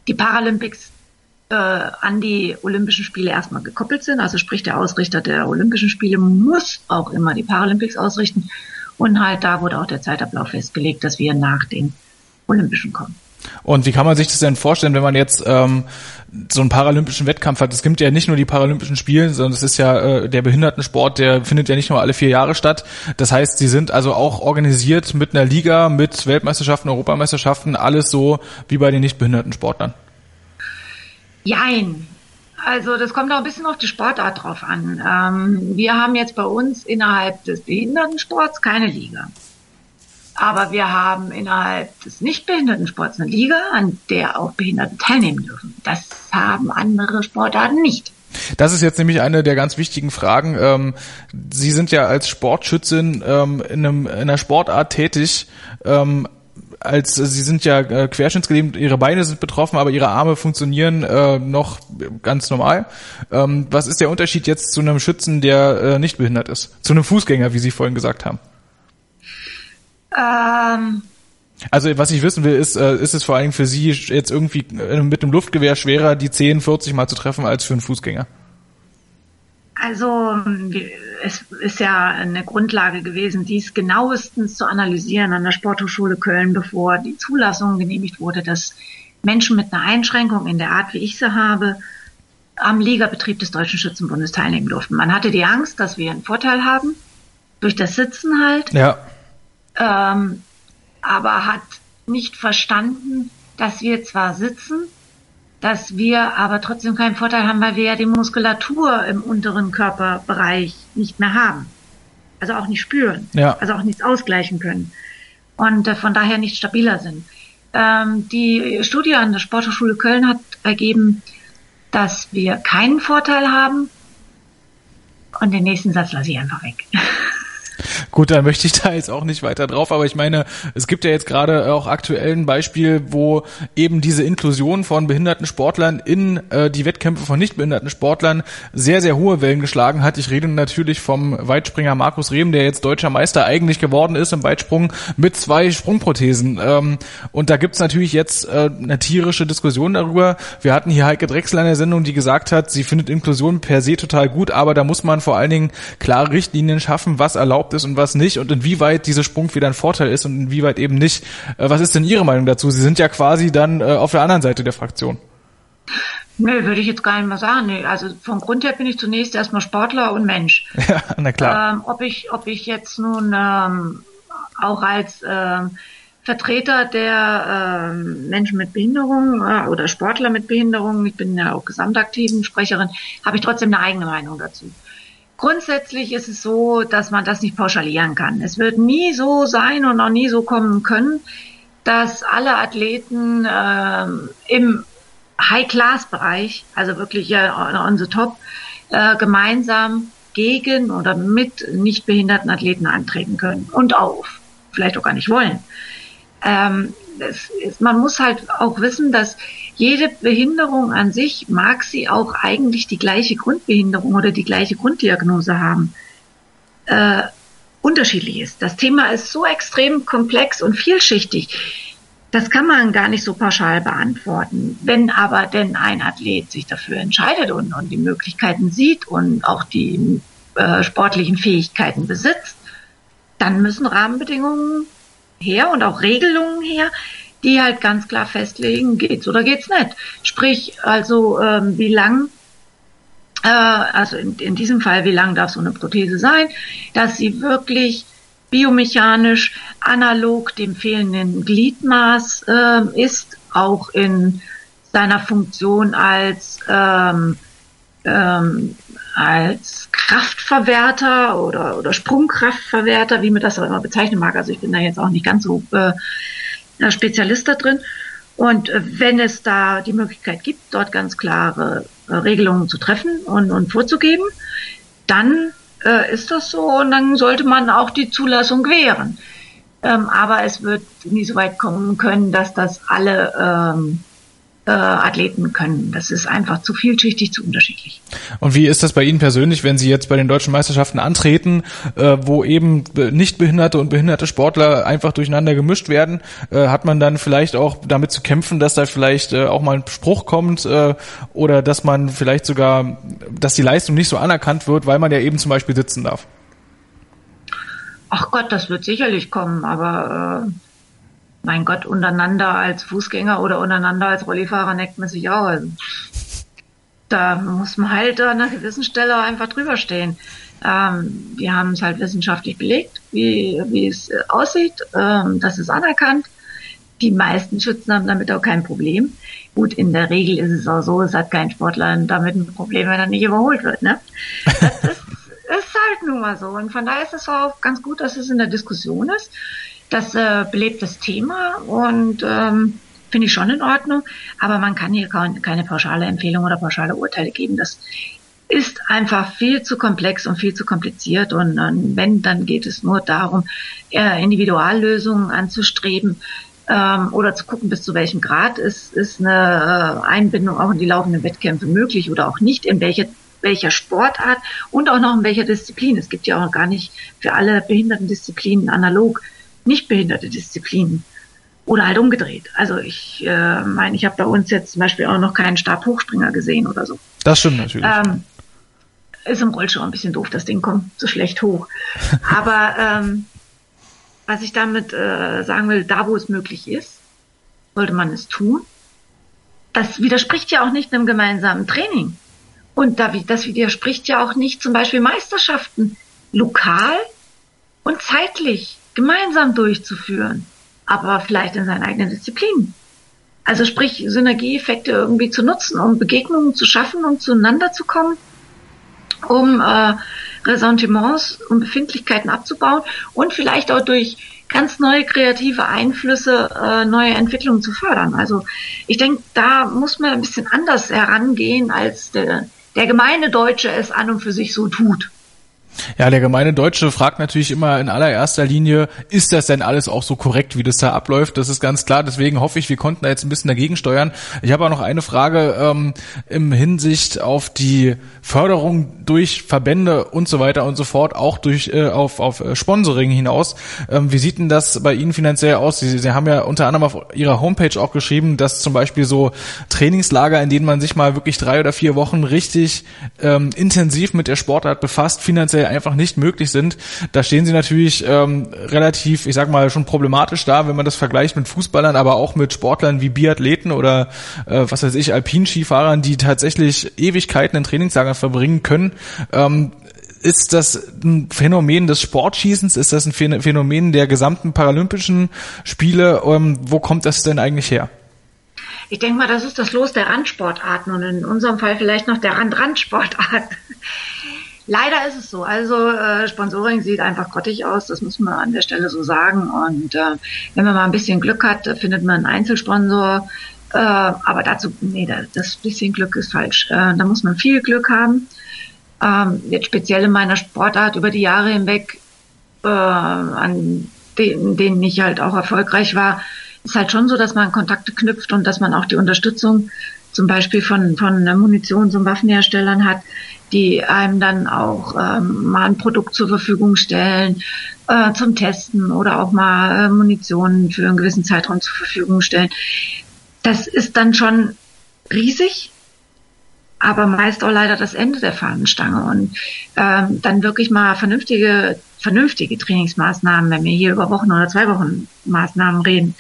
die Paralympics äh, an die Olympischen Spiele erstmal gekoppelt sind. Also sprich, der Ausrichter der Olympischen Spiele muss auch immer die Paralympics ausrichten. Und halt da wurde auch der Zeitablauf festgelegt, dass wir nach den Olympischen kommen. Und wie kann man sich das denn vorstellen, wenn man jetzt ähm, so einen paralympischen Wettkampf hat? Es gibt ja nicht nur die Paralympischen Spiele, sondern es ist ja äh, der Behindertensport, der findet ja nicht nur alle vier Jahre statt. Das heißt, sie sind also auch organisiert mit einer Liga, mit Weltmeisterschaften, Europameisterschaften, alles so wie bei den Nichtbehindertensportlern. Jein. Also das kommt auch ein bisschen auf die Sportart drauf an. Ähm, wir haben jetzt bei uns innerhalb des Behindertensports keine Liga. Aber wir haben innerhalb des Nichtbehindertensports eine Liga, an der auch Behinderte teilnehmen dürfen. Das haben andere Sportarten nicht. Das ist jetzt nämlich eine der ganz wichtigen Fragen. Ähm, Sie sind ja als Sportschützin ähm, in, einem, in einer Sportart tätig. Ähm, als Sie sind ja äh, querschnittsgelähmt, Ihre Beine sind betroffen, aber Ihre Arme funktionieren äh, noch ganz normal. Was ist der Unterschied jetzt zu einem Schützen, der äh, nicht behindert ist? Zu einem Fußgänger, wie Sie vorhin gesagt haben? Ähm, also was ich wissen will, ist, äh, ist es vor allem für Sie jetzt irgendwie äh, mit einem Luftgewehr schwerer, die 10, 40 Mal zu treffen, als für einen Fußgänger? Also es ist ja eine Grundlage gewesen, dies genauestens zu analysieren an der Sporthochschule Köln, bevor die Zulassung genehmigt wurde, dass Menschen mit einer Einschränkung in der Art, wie ich sie habe, am Ligabetrieb des Deutschen Schützenbundes teilnehmen durften. Man hatte die Angst, dass wir einen Vorteil haben, durch das Sitzen halt. Ja ähm, aber hat nicht verstanden, dass wir zwar sitzen, dass wir aber trotzdem keinen Vorteil haben, weil wir ja die Muskulatur im unteren Körperbereich nicht mehr haben. Also auch nicht spüren. Ja. Also auch nichts ausgleichen können. Und äh, von daher nicht stabiler sind. Ähm, die Studie an der Sporthochschule Köln hat ergeben, dass wir keinen Vorteil haben. Und den nächsten Satz lasse ich einfach weg. Gut, dann möchte ich da jetzt auch nicht weiter drauf, aber ich meine, es gibt ja jetzt gerade auch aktuell ein Beispiel, wo eben diese Inklusion von behinderten Sportlern in äh, die Wettkämpfe von nicht behinderten Sportlern sehr, sehr hohe Wellen geschlagen hat. Ich rede natürlich vom Weitspringer Markus Rehm, der jetzt deutscher Meister eigentlich geworden ist im Weitsprung mit zwei Sprungprothesen. Ähm, und da gibt's natürlich jetzt äh, eine tierische Diskussion darüber. Wir hatten hier Heike Drechsel in der Sendung, die gesagt hat, sie findet Inklusion per se total gut, aber da muss man vor allen Dingen klare Richtlinien schaffen, was erlaubt ist und was nicht und inwieweit diese Sprungfeder ein Vorteil ist und inwieweit eben nicht. Äh, was ist denn Ihre Meinung dazu? Sie sind ja quasi dann äh, auf der anderen Seite der Fraktion. Nö, würde ich jetzt gar nicht mal sagen. Nee, also vom Grund her bin ich zunächst erstmal Sportler und Mensch. Ja, na klar. Ähm, ob ich, ob ich jetzt nun ähm, auch als ähm, Vertreter der ähm, Menschen mit Behinderung äh, oder Sportler mit Behinderung, ich bin ja auch gesamtaktiven Sprecherin, habe ich trotzdem eine eigene Meinung dazu. Grundsätzlich ist es so, dass man das nicht pauschalieren kann. Es wird nie so sein und auch nie so kommen können, dass alle Athleten äh, im High-Class-Bereich, also wirklich äh, on the top, äh, gemeinsam gegen oder mit nicht behinderten Athleten antreten können und auf, vielleicht auch gar nicht wollen. Ähm, ist, man muss halt auch wissen, dass jede Behinderung an sich mag sie auch eigentlich die gleiche Grundbehinderung oder die gleiche Grunddiagnose haben. Äh, unterschiedlich ist. Das Thema ist so extrem komplex und vielschichtig. Das kann man gar nicht so pauschal beantworten. Wenn aber denn ein Athlet sich dafür entscheidet und, und die Möglichkeiten sieht und auch die äh, sportlichen Fähigkeiten besitzt, dann müssen Rahmenbedingungen her und auch Regelungen her, die halt ganz klar festlegen, geht's oder geht's nicht. Sprich, also ähm, wie lang, äh, also in, in diesem Fall, wie lang darf so eine Prothese sein, dass sie wirklich biomechanisch analog dem fehlenden Gliedmaß äh, ist, auch in seiner Funktion als ähm, ähm, als Kraftverwerter oder, oder Sprungkraftverwerter, wie man das auch immer bezeichnen mag. Also ich bin da jetzt auch nicht ganz so äh, Spezialist da drin. Und äh, wenn es da die Möglichkeit gibt, dort ganz klare äh, Regelungen zu treffen und, und vorzugeben, dann äh, ist das so und dann sollte man auch die Zulassung gewähren. Ähm, aber es wird nie so weit kommen können, dass das alle ähm, äh, Athleten können. Das ist einfach zu vielschichtig, zu unterschiedlich. Und wie ist das bei Ihnen persönlich, wenn Sie jetzt bei den deutschen Meisterschaften antreten, äh, wo eben nicht behinderte und behinderte Sportler einfach durcheinander gemischt werden? Äh, hat man dann vielleicht auch damit zu kämpfen, dass da vielleicht äh, auch mal ein Spruch kommt äh, oder dass man vielleicht sogar, dass die Leistung nicht so anerkannt wird, weil man ja eben zum Beispiel sitzen darf? Ach Gott, das wird sicherlich kommen, aber äh, mein Gott, untereinander als Fußgänger oder untereinander als Rollifahrer neckt man sich auch. Also, da muss man halt an einer gewissen Stelle einfach drüber stehen. Ähm, wir haben es halt wissenschaftlich belegt, wie, wie es äh, aussieht. Ähm, das ist anerkannt. Die meisten Schützen haben damit auch kein Problem. Gut, in der Regel ist es auch so, es hat kein Sportler damit ein Problem, wenn er nicht überholt wird. Ne? Das ist, ist halt nun mal so. Und von daher ist es auch ganz gut, dass es in der Diskussion ist. Das äh, belebt das Thema und ähm, finde ich schon in Ordnung. Aber man kann hier keine pauschale Empfehlung oder pauschale Urteile geben. Das ist einfach viel zu komplex und viel zu kompliziert. Und, und wenn, dann geht es nur darum, äh, Individuallösungen anzustreben ähm, oder zu gucken, bis zu welchem Grad ist, ist eine äh, Einbindung auch in die laufenden Wettkämpfe möglich oder auch nicht, in welcher welcher Sportart und auch noch in welcher Disziplin. Es gibt ja auch gar nicht für alle behinderten Disziplinen analog nicht behinderte Disziplinen. Oder halt umgedreht. Also ich äh, meine, ich habe bei uns jetzt zum Beispiel auch noch keinen Stabhochspringer gesehen oder so. Das stimmt natürlich. Ähm, ist im Rollschuh ein bisschen doof, das Ding kommt so schlecht hoch. Aber ähm, was ich damit äh, sagen will, da wo es möglich ist, sollte man es tun. Das widerspricht ja auch nicht einem gemeinsamen Training. Und das widerspricht ja auch nicht zum Beispiel Meisterschaften lokal und zeitlich gemeinsam durchzuführen, aber vielleicht in seinen eigenen Disziplinen. Also sprich, Synergieeffekte irgendwie zu nutzen, um Begegnungen zu schaffen, um zueinander zu kommen, um äh, Ressentiments und Befindlichkeiten abzubauen und vielleicht auch durch ganz neue kreative Einflüsse äh, neue Entwicklungen zu fördern. Also ich denke, da muss man ein bisschen anders herangehen, als der, der gemeine Deutsche es an und für sich so tut. Ja, der gemeine Deutsche fragt natürlich immer in allererster Linie, ist das denn alles auch so korrekt, wie das da abläuft? Das ist ganz klar. Deswegen hoffe ich, wir konnten da jetzt ein bisschen dagegen steuern. Ich habe auch noch eine Frage ähm, im Hinsicht auf die Förderung durch Verbände und so weiter und so fort, auch durch äh, auf, auf äh, Sponsoring hinaus. Ähm, wie sieht denn das bei Ihnen finanziell aus? Sie, Sie haben ja unter anderem auf Ihrer Homepage auch geschrieben, dass zum Beispiel so Trainingslager, in denen man sich mal wirklich drei oder vier Wochen richtig ähm, intensiv mit der Sportart befasst, finanziell einfach nicht möglich sind. Da stehen sie natürlich ähm, relativ, ich sag mal, schon problematisch da, wenn man das vergleicht mit Fußballern, aber auch mit Sportlern wie Biathleten oder äh, was weiß ich, Alpinskifahrern, die tatsächlich Ewigkeiten in Trainingslagern verbringen können. Ähm, ist das ein Phänomen des Sportschießens? Ist das ein Phänomen der gesamten Paralympischen Spiele? Ähm, wo kommt das denn eigentlich her? Ich denke mal, das ist das Los der Randsportarten und in unserem Fall vielleicht noch der Rand-Randsportart. Leider ist es so. Also äh, Sponsoring sieht einfach grottig aus, das muss man an der Stelle so sagen. Und äh, wenn man mal ein bisschen Glück hat, findet man einen Einzelsponsor. Äh, aber dazu, nee, das bisschen Glück ist falsch. Äh, da muss man viel Glück haben. Ähm, jetzt speziell in meiner Sportart über die Jahre hinweg, äh, an denen, denen ich halt auch erfolgreich war, ist halt schon so, dass man Kontakte knüpft und dass man auch die Unterstützung zum Beispiel von, von Munitions- und Waffenherstellern hat, die einem dann auch ähm, mal ein Produkt zur Verfügung stellen äh, zum Testen oder auch mal äh, Munition für einen gewissen Zeitraum zur Verfügung stellen. Das ist dann schon riesig, aber meist auch leider das Ende der Fahnenstange und ähm, dann wirklich mal vernünftige vernünftige Trainingsmaßnahmen, wenn wir hier über Wochen oder zwei Wochen Maßnahmen reden,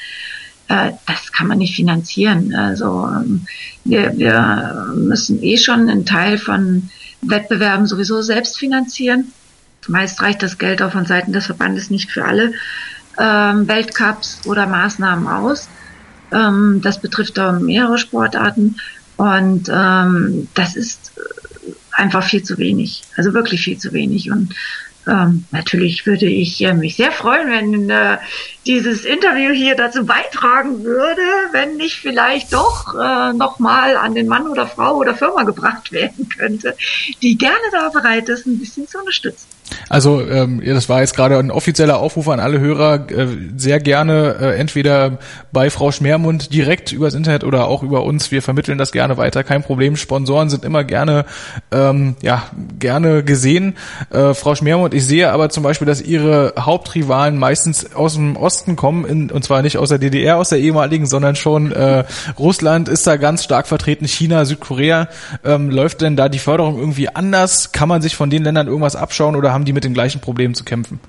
äh, das kann man nicht finanzieren. Also ähm, wir, wir müssen eh schon einen Teil von Wettbewerben sowieso selbst finanzieren. Meist reicht das Geld auch von Seiten des Verbandes nicht für alle ähm, Weltcups oder Maßnahmen aus. Ähm, das betrifft auch mehrere Sportarten und ähm, das ist einfach viel zu wenig. Also wirklich viel zu wenig. Und ähm, natürlich würde ich äh, mich sehr freuen, wenn äh, dieses Interview hier dazu beitragen würde, wenn nicht vielleicht doch äh, nochmal an den Mann oder Frau oder Firma gebracht werden könnte, die gerne da bereit ist, ein bisschen zu unterstützen. Also ähm, ja, das war jetzt gerade ein offizieller Aufruf an alle Hörer, äh, sehr gerne äh, entweder bei Frau Schmermund direkt übers Internet oder auch über uns. Wir vermitteln das gerne weiter, kein Problem. Sponsoren sind immer gerne ähm, ja gerne gesehen. Äh, Frau Schmermund, ich sehe aber zum Beispiel, dass Ihre Hauptrivalen meistens aus dem Osten kommen, in, und zwar nicht aus der DDR, aus der ehemaligen, sondern schon äh, Russland ist da ganz stark vertreten, China, Südkorea. Ähm, läuft denn da die Förderung irgendwie anders? Kann man sich von den Ländern irgendwas abschauen oder haben die mit den gleichen Problemen zu kämpfen?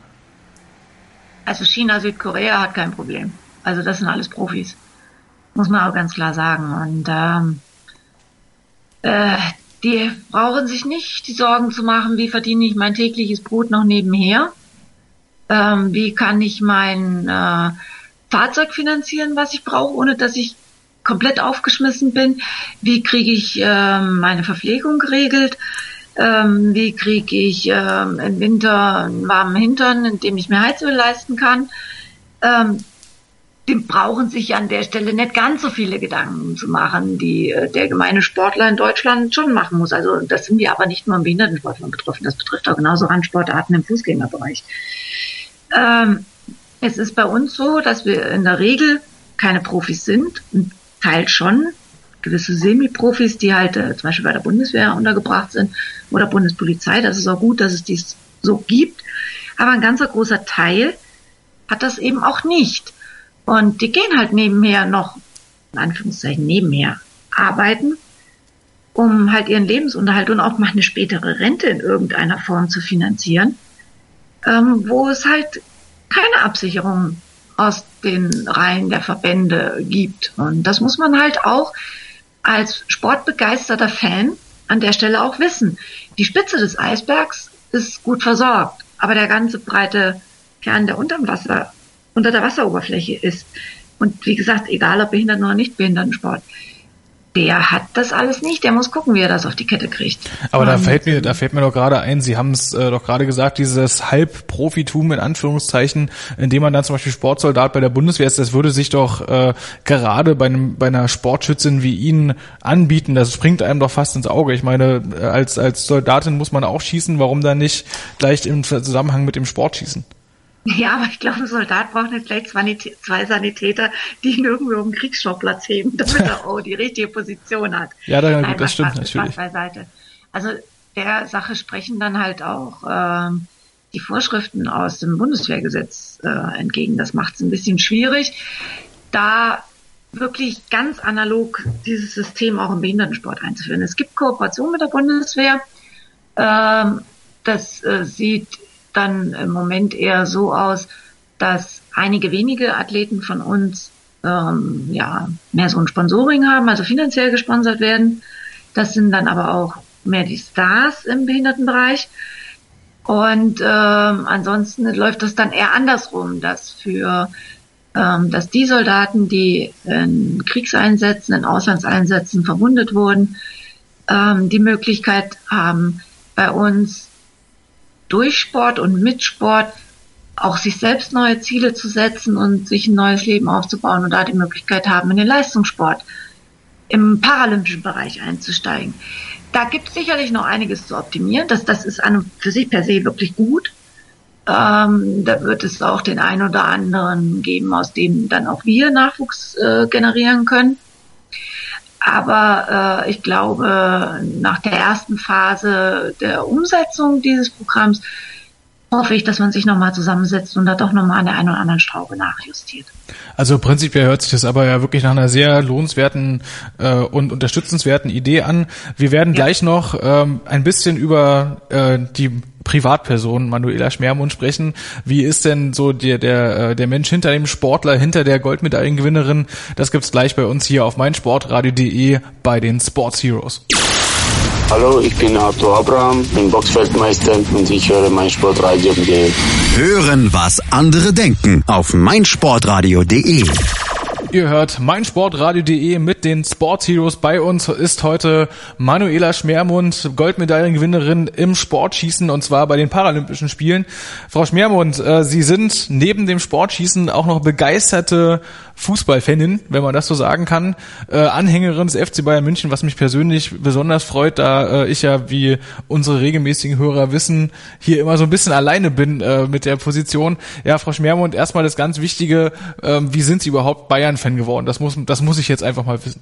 Also China, Südkorea hat kein Problem. Also das sind alles Profis. Muss man auch ganz klar sagen. Und ähm, äh, die brauchen sich nicht die Sorgen zu machen, wie verdiene ich mein tägliches Brot noch nebenher? Ähm, wie kann ich mein äh, Fahrzeug finanzieren, was ich brauche, ohne dass ich komplett aufgeschmissen bin? Wie kriege ich äh, meine Verpflegung geregelt? Ähm, wie kriege ich ähm, im Winter einen warmen Hintern, in dem ich mir Heizöl leisten kann? Ähm, die brauchen sich an der Stelle nicht ganz so viele Gedanken zu machen, die äh, der gemeine Sportler in Deutschland schon machen muss. Also das sind wir aber nicht nur im Behindertensport betroffen, das betrifft auch genauso Randsportarten im Fußgängerbereich. Ähm, es ist bei uns so, dass wir in der Regel keine Profis sind, ein Teil schon, gewisse Semi-Profis, die halt äh, zum Beispiel bei der Bundeswehr untergebracht sind oder Bundespolizei. Das ist auch gut, dass es dies so gibt. Aber ein ganzer großer Teil hat das eben auch nicht. Und die gehen halt nebenher noch, in Anführungszeichen nebenher, arbeiten, um halt ihren Lebensunterhalt und auch mal eine spätere Rente in irgendeiner Form zu finanzieren, ähm, wo es halt keine Absicherung aus den Reihen der Verbände gibt. Und das muss man halt auch als sportbegeisterter Fan an der Stelle auch wissen. Die Spitze des Eisbergs ist gut versorgt, aber der ganze breite Kern, der unterm Wasser, unter der Wasseroberfläche ist, und wie gesagt, egal ob Behinderten oder nicht Behindertensport, der hat das alles nicht. Der muss gucken, wie er das auf die Kette kriegt. Aber da fällt mir, da fällt mir doch gerade ein, Sie haben es äh, doch gerade gesagt, dieses Halbprofitum in Anführungszeichen, indem man dann zum Beispiel Sportsoldat bei der Bundeswehr ist, das würde sich doch äh, gerade bei, einem, bei einer Sportschützin wie Ihnen anbieten. Das springt einem doch fast ins Auge. Ich meine, äh, als, als Soldatin muss man auch schießen. Warum dann nicht gleich im Zusammenhang mit dem Sport schießen? Ja, aber ich glaube, ein Soldat braucht nicht gleich zwei Sanitäter, die ihn irgendwo auf dem Kriegsschauplatz heben, damit er auch die richtige Position hat. Ja, da, Nein, das stimmt Spaß, natürlich. Spaß beiseite. Also der Sache sprechen dann halt auch äh, die Vorschriften aus dem Bundeswehrgesetz äh, entgegen. Das macht es ein bisschen schwierig, da wirklich ganz analog dieses System auch im Behindertensport einzuführen. Es gibt Kooperation mit der Bundeswehr. Ähm, das äh, sieht dann im Moment eher so aus, dass einige wenige Athleten von uns ähm, ja mehr so ein Sponsoring haben, also finanziell gesponsert werden. Das sind dann aber auch mehr die Stars im Behindertenbereich. Und ähm, ansonsten läuft das dann eher andersrum, dass für ähm, dass die Soldaten, die in Kriegseinsätzen, in Auslandseinsätzen verwundet wurden, ähm, die Möglichkeit haben, bei uns durch Sport und mit Sport auch sich selbst neue Ziele zu setzen und sich ein neues Leben aufzubauen und da die Möglichkeit haben, in den Leistungssport im paralympischen Bereich einzusteigen. Da gibt es sicherlich noch einiges zu optimieren. Das, das ist an für sich per se wirklich gut. Ähm, da wird es auch den einen oder anderen geben, aus dem dann auch wir Nachwuchs äh, generieren können. Aber äh, ich glaube, nach der ersten Phase der Umsetzung dieses Programms hoffe ich, dass man sich nochmal zusammensetzt und da doch nochmal an der einen oder anderen Schraube nachjustiert. Also prinzipiell hört sich das aber ja wirklich nach einer sehr lohnenswerten äh, und unterstützenswerten Idee an. Wir werden ja. gleich noch ähm, ein bisschen über äh, die Privatperson Manuela Schmermund sprechen. Wie ist denn so der, der, äh, der Mensch hinter dem Sportler, hinter der Goldmedaillengewinnerin? Das gibt's gleich bei uns hier auf meinsportradio.de bei den Sports Heroes. Hallo, ich bin Arthur Abraham, bin Boxfeldmeister und ich höre meinsportradio.de. Hören, was andere denken auf meinsportradio.de. Ihr hört meinsportradio.de mit den Sports Heroes. Bei uns ist heute Manuela Schmermund, Goldmedaillengewinnerin im Sportschießen und zwar bei den Paralympischen Spielen. Frau Schmermund, äh, Sie sind neben dem Sportschießen auch noch begeisterte Fußballfanin, wenn man das so sagen kann, äh, Anhängerin des FC Bayern München, was mich persönlich besonders freut, da äh, ich ja, wie unsere regelmäßigen Hörer wissen, hier immer so ein bisschen alleine bin mit der Position. Ja, Frau Schmermund, erstmal das ganz Wichtige, äh, wie sind Sie überhaupt Bayern-Fan geworden? Das muss, das muss ich jetzt einfach mal wissen.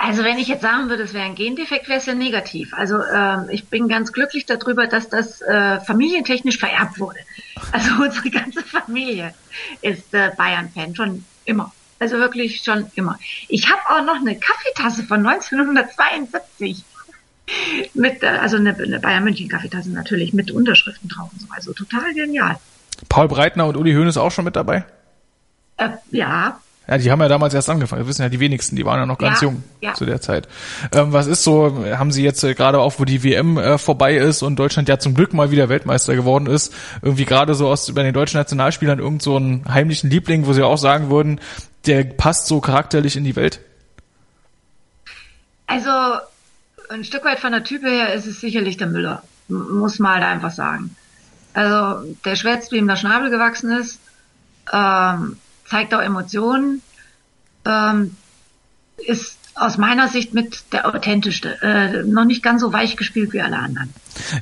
Also wenn ich jetzt sagen würde, es wäre ein Gendefekt, wäre es ja negativ. Also ähm, ich bin ganz glücklich darüber, dass das äh, familientechnisch vererbt wurde. Also unsere ganze Familie ist äh, Bayern-Fan, schon immer. Also wirklich schon immer. Ich habe auch noch eine Kaffeetasse von 1972 mit, äh, also eine, eine Bayern München Kaffeetasse natürlich mit Unterschriften drauf und so. Also total genial. Paul Breitner und Uli Hoeneß auch schon mit dabei? Äh, ja, ja, die haben ja damals erst angefangen. Das wissen ja die wenigsten, die waren ja noch ganz ja, jung ja. zu der Zeit. Ähm, was ist so, haben Sie jetzt äh, gerade auch, wo die WM äh, vorbei ist und Deutschland ja zum Glück mal wieder Weltmeister geworden ist, irgendwie gerade so aus bei den deutschen Nationalspielern irgend so einen heimlichen Liebling, wo Sie auch sagen würden, der passt so charakterlich in die Welt? Also ein Stück weit von der Type her ist es sicherlich der Müller, muss man halt einfach sagen. Also der schwätzt, wie ihm der Schnabel gewachsen ist. Ähm, zeigt auch Emotionen, ähm, ist aus meiner Sicht mit der authentischste. Äh, noch nicht ganz so weich gespielt wie alle anderen.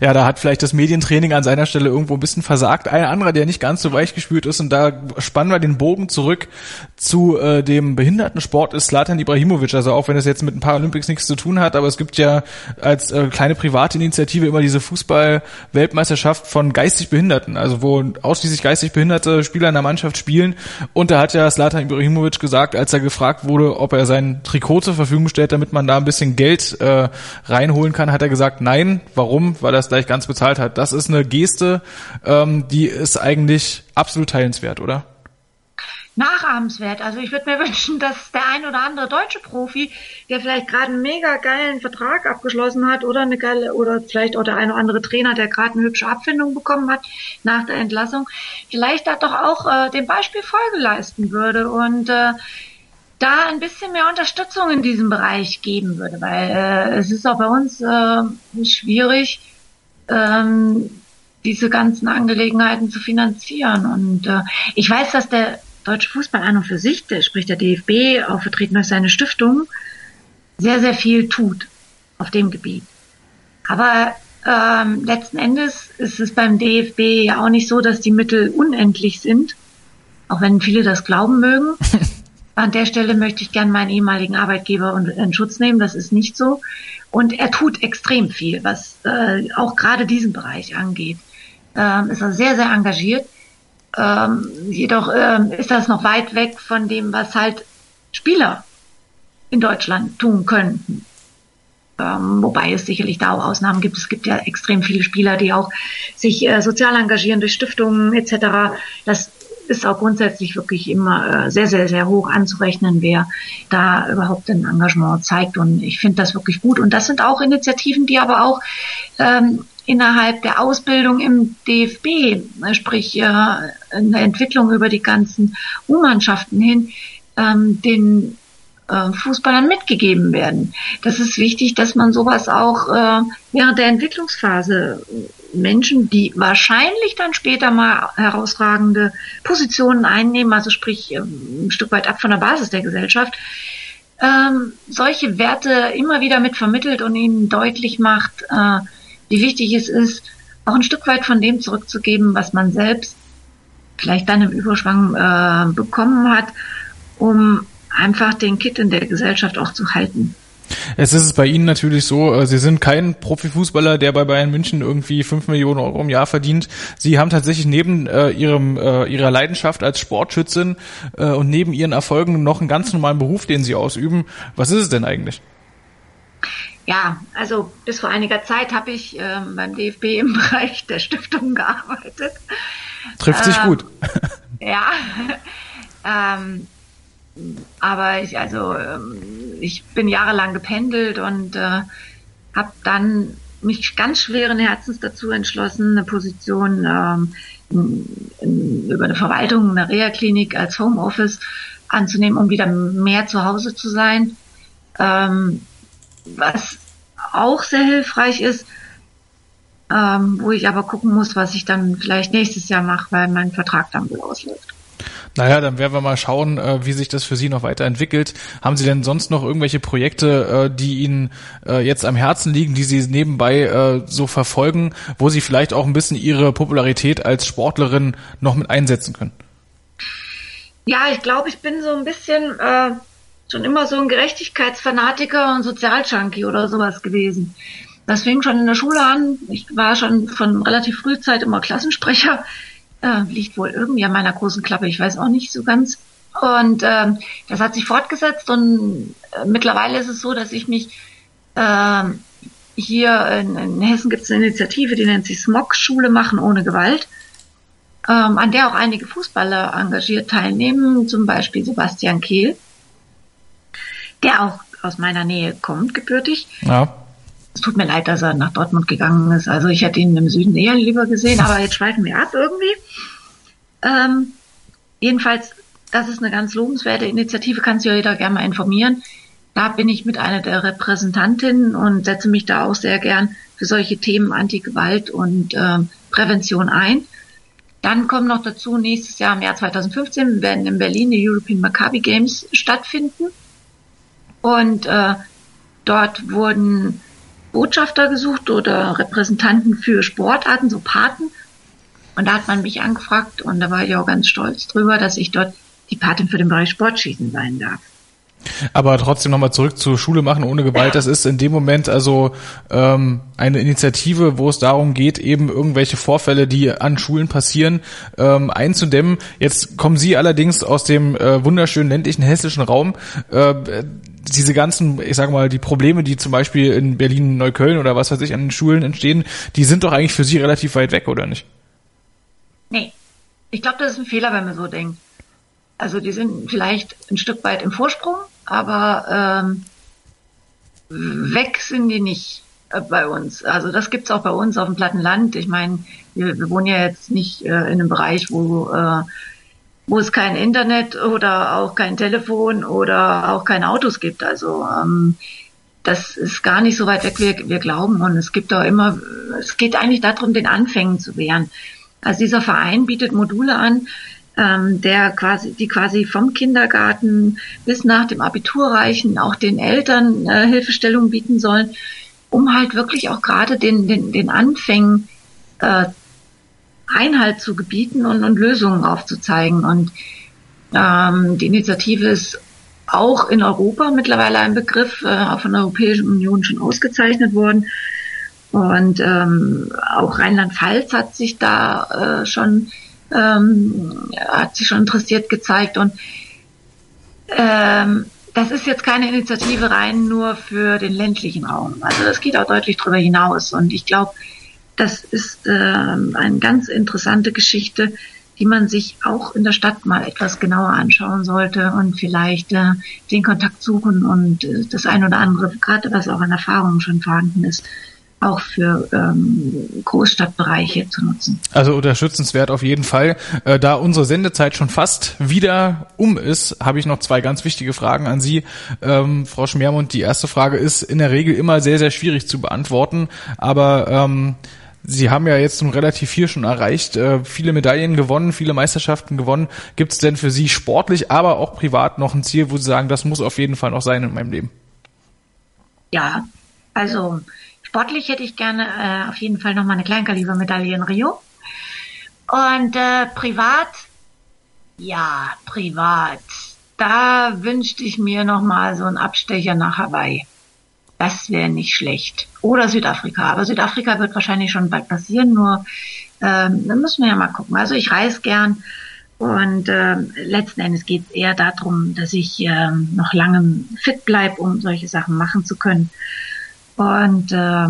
Ja, da hat vielleicht das Medientraining an seiner Stelle irgendwo ein bisschen versagt. Ein anderer, der nicht ganz so weich gespielt ist und da spannen wir den Bogen zurück zu äh, dem Behindertensport ist Slatan Ibrahimovic. Also auch wenn es jetzt mit den Paralympics nichts zu tun hat, aber es gibt ja als äh, kleine private Initiative immer diese Fußball-Weltmeisterschaft von geistig Behinderten, also wo ausschließlich geistig behinderte Spieler in der Mannschaft spielen. Und da hat ja Slatan Ibrahimovic gesagt, als er gefragt wurde, ob er sein Trikot zur Verfügung stellt, damit man da ein bisschen Geld äh, reinholen kann, hat er gesagt, nein. Warum? Weil er es gleich ganz bezahlt hat. Das ist eine Geste, ähm, die ist eigentlich absolut teilenswert, oder? nachahmenswert. Also ich würde mir wünschen, dass der ein oder andere deutsche Profi, der vielleicht gerade einen mega geilen Vertrag abgeschlossen hat oder eine geile oder vielleicht auch der ein oder andere Trainer, der gerade eine hübsche Abfindung bekommen hat nach der Entlassung, vielleicht da doch auch äh, dem Beispiel Folge leisten würde und äh, da ein bisschen mehr Unterstützung in diesem Bereich geben würde, weil äh, es ist auch bei uns äh, schwierig, ähm, diese ganzen Angelegenheiten zu finanzieren. Und äh, ich weiß, dass der deutsche Fußball an und für sich, der spricht der DFB, auch vertreten durch seine Stiftung, sehr, sehr viel tut auf dem Gebiet. Aber ähm, letzten Endes ist es beim DFB ja auch nicht so, dass die Mittel unendlich sind, auch wenn viele das glauben mögen. An der Stelle möchte ich gern meinen ehemaligen Arbeitgeber in Schutz nehmen. Das ist nicht so. Und er tut extrem viel, was äh, auch gerade diesen Bereich angeht. Ähm, ist er sehr, sehr engagiert. Ähm, jedoch ähm, ist das noch weit weg von dem, was halt Spieler in Deutschland tun könnten. Ähm, wobei es sicherlich da auch Ausnahmen gibt. Es gibt ja extrem viele Spieler, die auch sich äh, sozial engagieren durch Stiftungen etc. Das ist auch grundsätzlich wirklich immer äh, sehr, sehr, sehr hoch anzurechnen, wer da überhaupt ein Engagement zeigt. Und ich finde das wirklich gut. Und das sind auch Initiativen, die aber auch ähm, innerhalb der Ausbildung im DFB, äh, sprich äh, in der Entwicklung über die ganzen U-Mannschaften hin, ähm, den äh, Fußballern mitgegeben werden. Das ist wichtig, dass man sowas auch äh, während der Entwicklungsphase Menschen, die wahrscheinlich dann später mal herausragende Positionen einnehmen, also sprich ähm, ein Stück weit ab von der Basis der Gesellschaft, ähm, solche Werte immer wieder mit vermittelt und ihnen deutlich macht, äh, wie wichtig es ist, auch ein Stück weit von dem zurückzugeben, was man selbst vielleicht dann im Überschwang äh, bekommen hat, um einfach den Kit in der Gesellschaft auch zu halten. Es ist bei Ihnen natürlich so, äh, Sie sind kein Profifußballer, der bei Bayern München irgendwie fünf Millionen Euro im Jahr verdient. Sie haben tatsächlich neben äh, Ihrem, äh, Ihrer Leidenschaft als Sportschützin äh, und neben Ihren Erfolgen noch einen ganz normalen Beruf, den Sie ausüben. Was ist es denn eigentlich? Ja, also bis vor einiger Zeit habe ich äh, beim DFB im Bereich der Stiftung gearbeitet. Trifft sich ähm, gut. Ja. ähm, aber ich, also, ähm, ich bin jahrelang gependelt und äh, habe dann mich ganz schweren Herzens dazu entschlossen, eine Position ähm, in, in, über eine Verwaltung einer Reha-Klinik als Homeoffice anzunehmen, um wieder mehr zu Hause zu sein. Ähm, was auch sehr hilfreich ist, ähm, wo ich aber gucken muss, was ich dann vielleicht nächstes Jahr mache, weil mein Vertrag dann wohl ausläuft. Naja, dann werden wir mal schauen, äh, wie sich das für Sie noch weiterentwickelt. Haben Sie denn sonst noch irgendwelche Projekte, äh, die Ihnen äh, jetzt am Herzen liegen, die Sie nebenbei so verfolgen, wo Sie vielleicht auch ein bisschen Ihre Popularität als Sportlerin noch mit einsetzen können? Ja, ich glaube, ich bin so ein bisschen äh, schon immer so ein Gerechtigkeitsfanatiker und Sozialjunkie oder sowas gewesen. Das fing schon in der Schule an. Ich war schon von relativ früh Zeit immer Klassensprecher äh, liegt wohl irgendwie an meiner großen Klappe, ich weiß auch nicht so ganz. Und äh, das hat sich fortgesetzt und äh, mittlerweile ist es so, dass ich mich äh, hier in, in Hessen gibt es eine Initiative, die nennt sich Smog Schule machen ohne Gewalt, ähm, an der auch einige Fußballer engagiert teilnehmen, zum Beispiel Sebastian Kehl, der auch aus meiner Nähe kommt, gebürtig. Ja. Es tut mir leid, dass er nach Dortmund gegangen ist. Also ich hätte ihn im Süden eher lieber gesehen, aber jetzt schweifen wir ab irgendwie. Ähm, jedenfalls, das ist eine ganz lobenswerte Initiative, kann sich ja jeder gerne mal informieren. Da bin ich mit einer der Repräsentantinnen und setze mich da auch sehr gern für solche Themen Antigewalt und äh, Prävention ein. Dann kommen noch dazu, nächstes Jahr im Jahr 2015 werden in Berlin die European Maccabi Games stattfinden. Und äh, dort wurden Botschafter gesucht oder Repräsentanten für Sportarten, so Paten. Und da hat man mich angefragt und da war ich auch ganz stolz drüber, dass ich dort die Patin für den Bereich Sportschießen sein darf. Aber trotzdem nochmal zurück zur Schule machen ohne Gewalt. Das ist in dem Moment also ähm, eine Initiative, wo es darum geht, eben irgendwelche Vorfälle, die an Schulen passieren, ähm, einzudämmen. Jetzt kommen Sie allerdings aus dem äh, wunderschönen ländlichen hessischen Raum. Äh, diese ganzen, ich sage mal, die Probleme, die zum Beispiel in Berlin, Neukölln oder was weiß ich an den Schulen entstehen, die sind doch eigentlich für Sie relativ weit weg, oder nicht? Nee. Ich glaube, das ist ein Fehler, wenn man so denkt. Also die sind vielleicht ein Stück weit im Vorsprung, aber ähm, weg sind die nicht äh, bei uns. Also das gibt's auch bei uns auf dem platten Land. Ich meine, wir, wir wohnen ja jetzt nicht äh, in einem Bereich, wo äh, wo es kein Internet oder auch kein Telefon oder auch keine Autos gibt. Also ähm, das ist gar nicht so weit weg, wie wir glauben. Und es gibt auch immer, es geht eigentlich darum, den Anfängen zu wehren. Also dieser Verein bietet Module an, ähm, der quasi, die quasi vom Kindergarten bis nach dem Abitur reichen, auch den Eltern äh, Hilfestellung bieten sollen, um halt wirklich auch gerade den, den, den Anfängen äh, Einhalt zu gebieten und, und Lösungen aufzuzeigen. Und ähm, die Initiative ist auch in Europa mittlerweile ein Begriff, äh, von der Europäischen Union schon ausgezeichnet worden. Und ähm, auch Rheinland-Pfalz hat sich da äh, schon ähm, hat sich schon interessiert gezeigt und ähm, das ist jetzt keine Initiative rein nur für den ländlichen Raum. Also das geht auch deutlich darüber hinaus. Und ich glaube, das ist äh, eine ganz interessante Geschichte, die man sich auch in der Stadt mal etwas genauer anschauen sollte und vielleicht äh, den Kontakt suchen und äh, das ein oder andere, gerade was auch an Erfahrungen schon vorhanden ist, auch für ähm, Großstadtbereiche zu nutzen. Also unterstützenswert auf jeden Fall. Äh, da unsere Sendezeit schon fast wieder um ist, habe ich noch zwei ganz wichtige Fragen an Sie, ähm, Frau Schmermund. Die erste Frage ist in der Regel immer sehr, sehr schwierig zu beantworten, aber ähm, Sie haben ja jetzt nun relativ viel schon erreicht, äh, viele Medaillen gewonnen, viele Meisterschaften gewonnen. Gibt es denn für Sie sportlich, aber auch privat noch ein Ziel, wo Sie sagen, das muss auf jeden Fall noch sein in meinem Leben? Ja, also sportlich hätte ich gerne äh, auf jeden Fall noch mal eine Kleinkalibermedaille in Rio. Und äh, privat, ja, privat, da wünschte ich mir noch mal so einen Abstecher nach Hawaii. Das wäre nicht schlecht. Oder Südafrika. Aber Südafrika wird wahrscheinlich schon bald passieren, nur ähm, da müssen wir ja mal gucken. Also ich reise gern und äh, letzten Endes geht es eher darum, dass ich äh, noch lange fit bleib, um solche Sachen machen zu können. Und äh,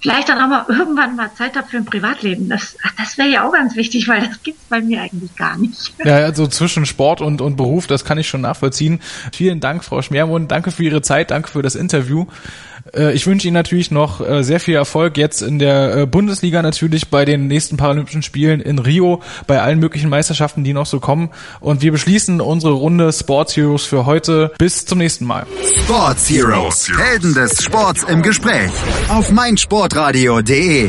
vielleicht dann auch mal irgendwann mal Zeit habe für ein Privatleben. Das, das wäre ja auch ganz wichtig, weil das gibt's bei mir eigentlich gar nicht. Ja, also zwischen Sport und, und Beruf, das kann ich schon nachvollziehen. Vielen Dank, Frau Schmermund. Danke für Ihre Zeit, danke für das Interview. Äh, ich wünsche Ihnen natürlich noch äh, sehr viel Erfolg jetzt in der äh, Bundesliga natürlich bei den nächsten Paralympischen Spielen in Rio, bei allen möglichen Meisterschaften, die noch so kommen. Und wir beschließen unsere Runde Sports Heroes für heute. Bis zum nächsten Mal. Sports Heroes, Helden des Sports im Gespräch auf meinsportradio.de.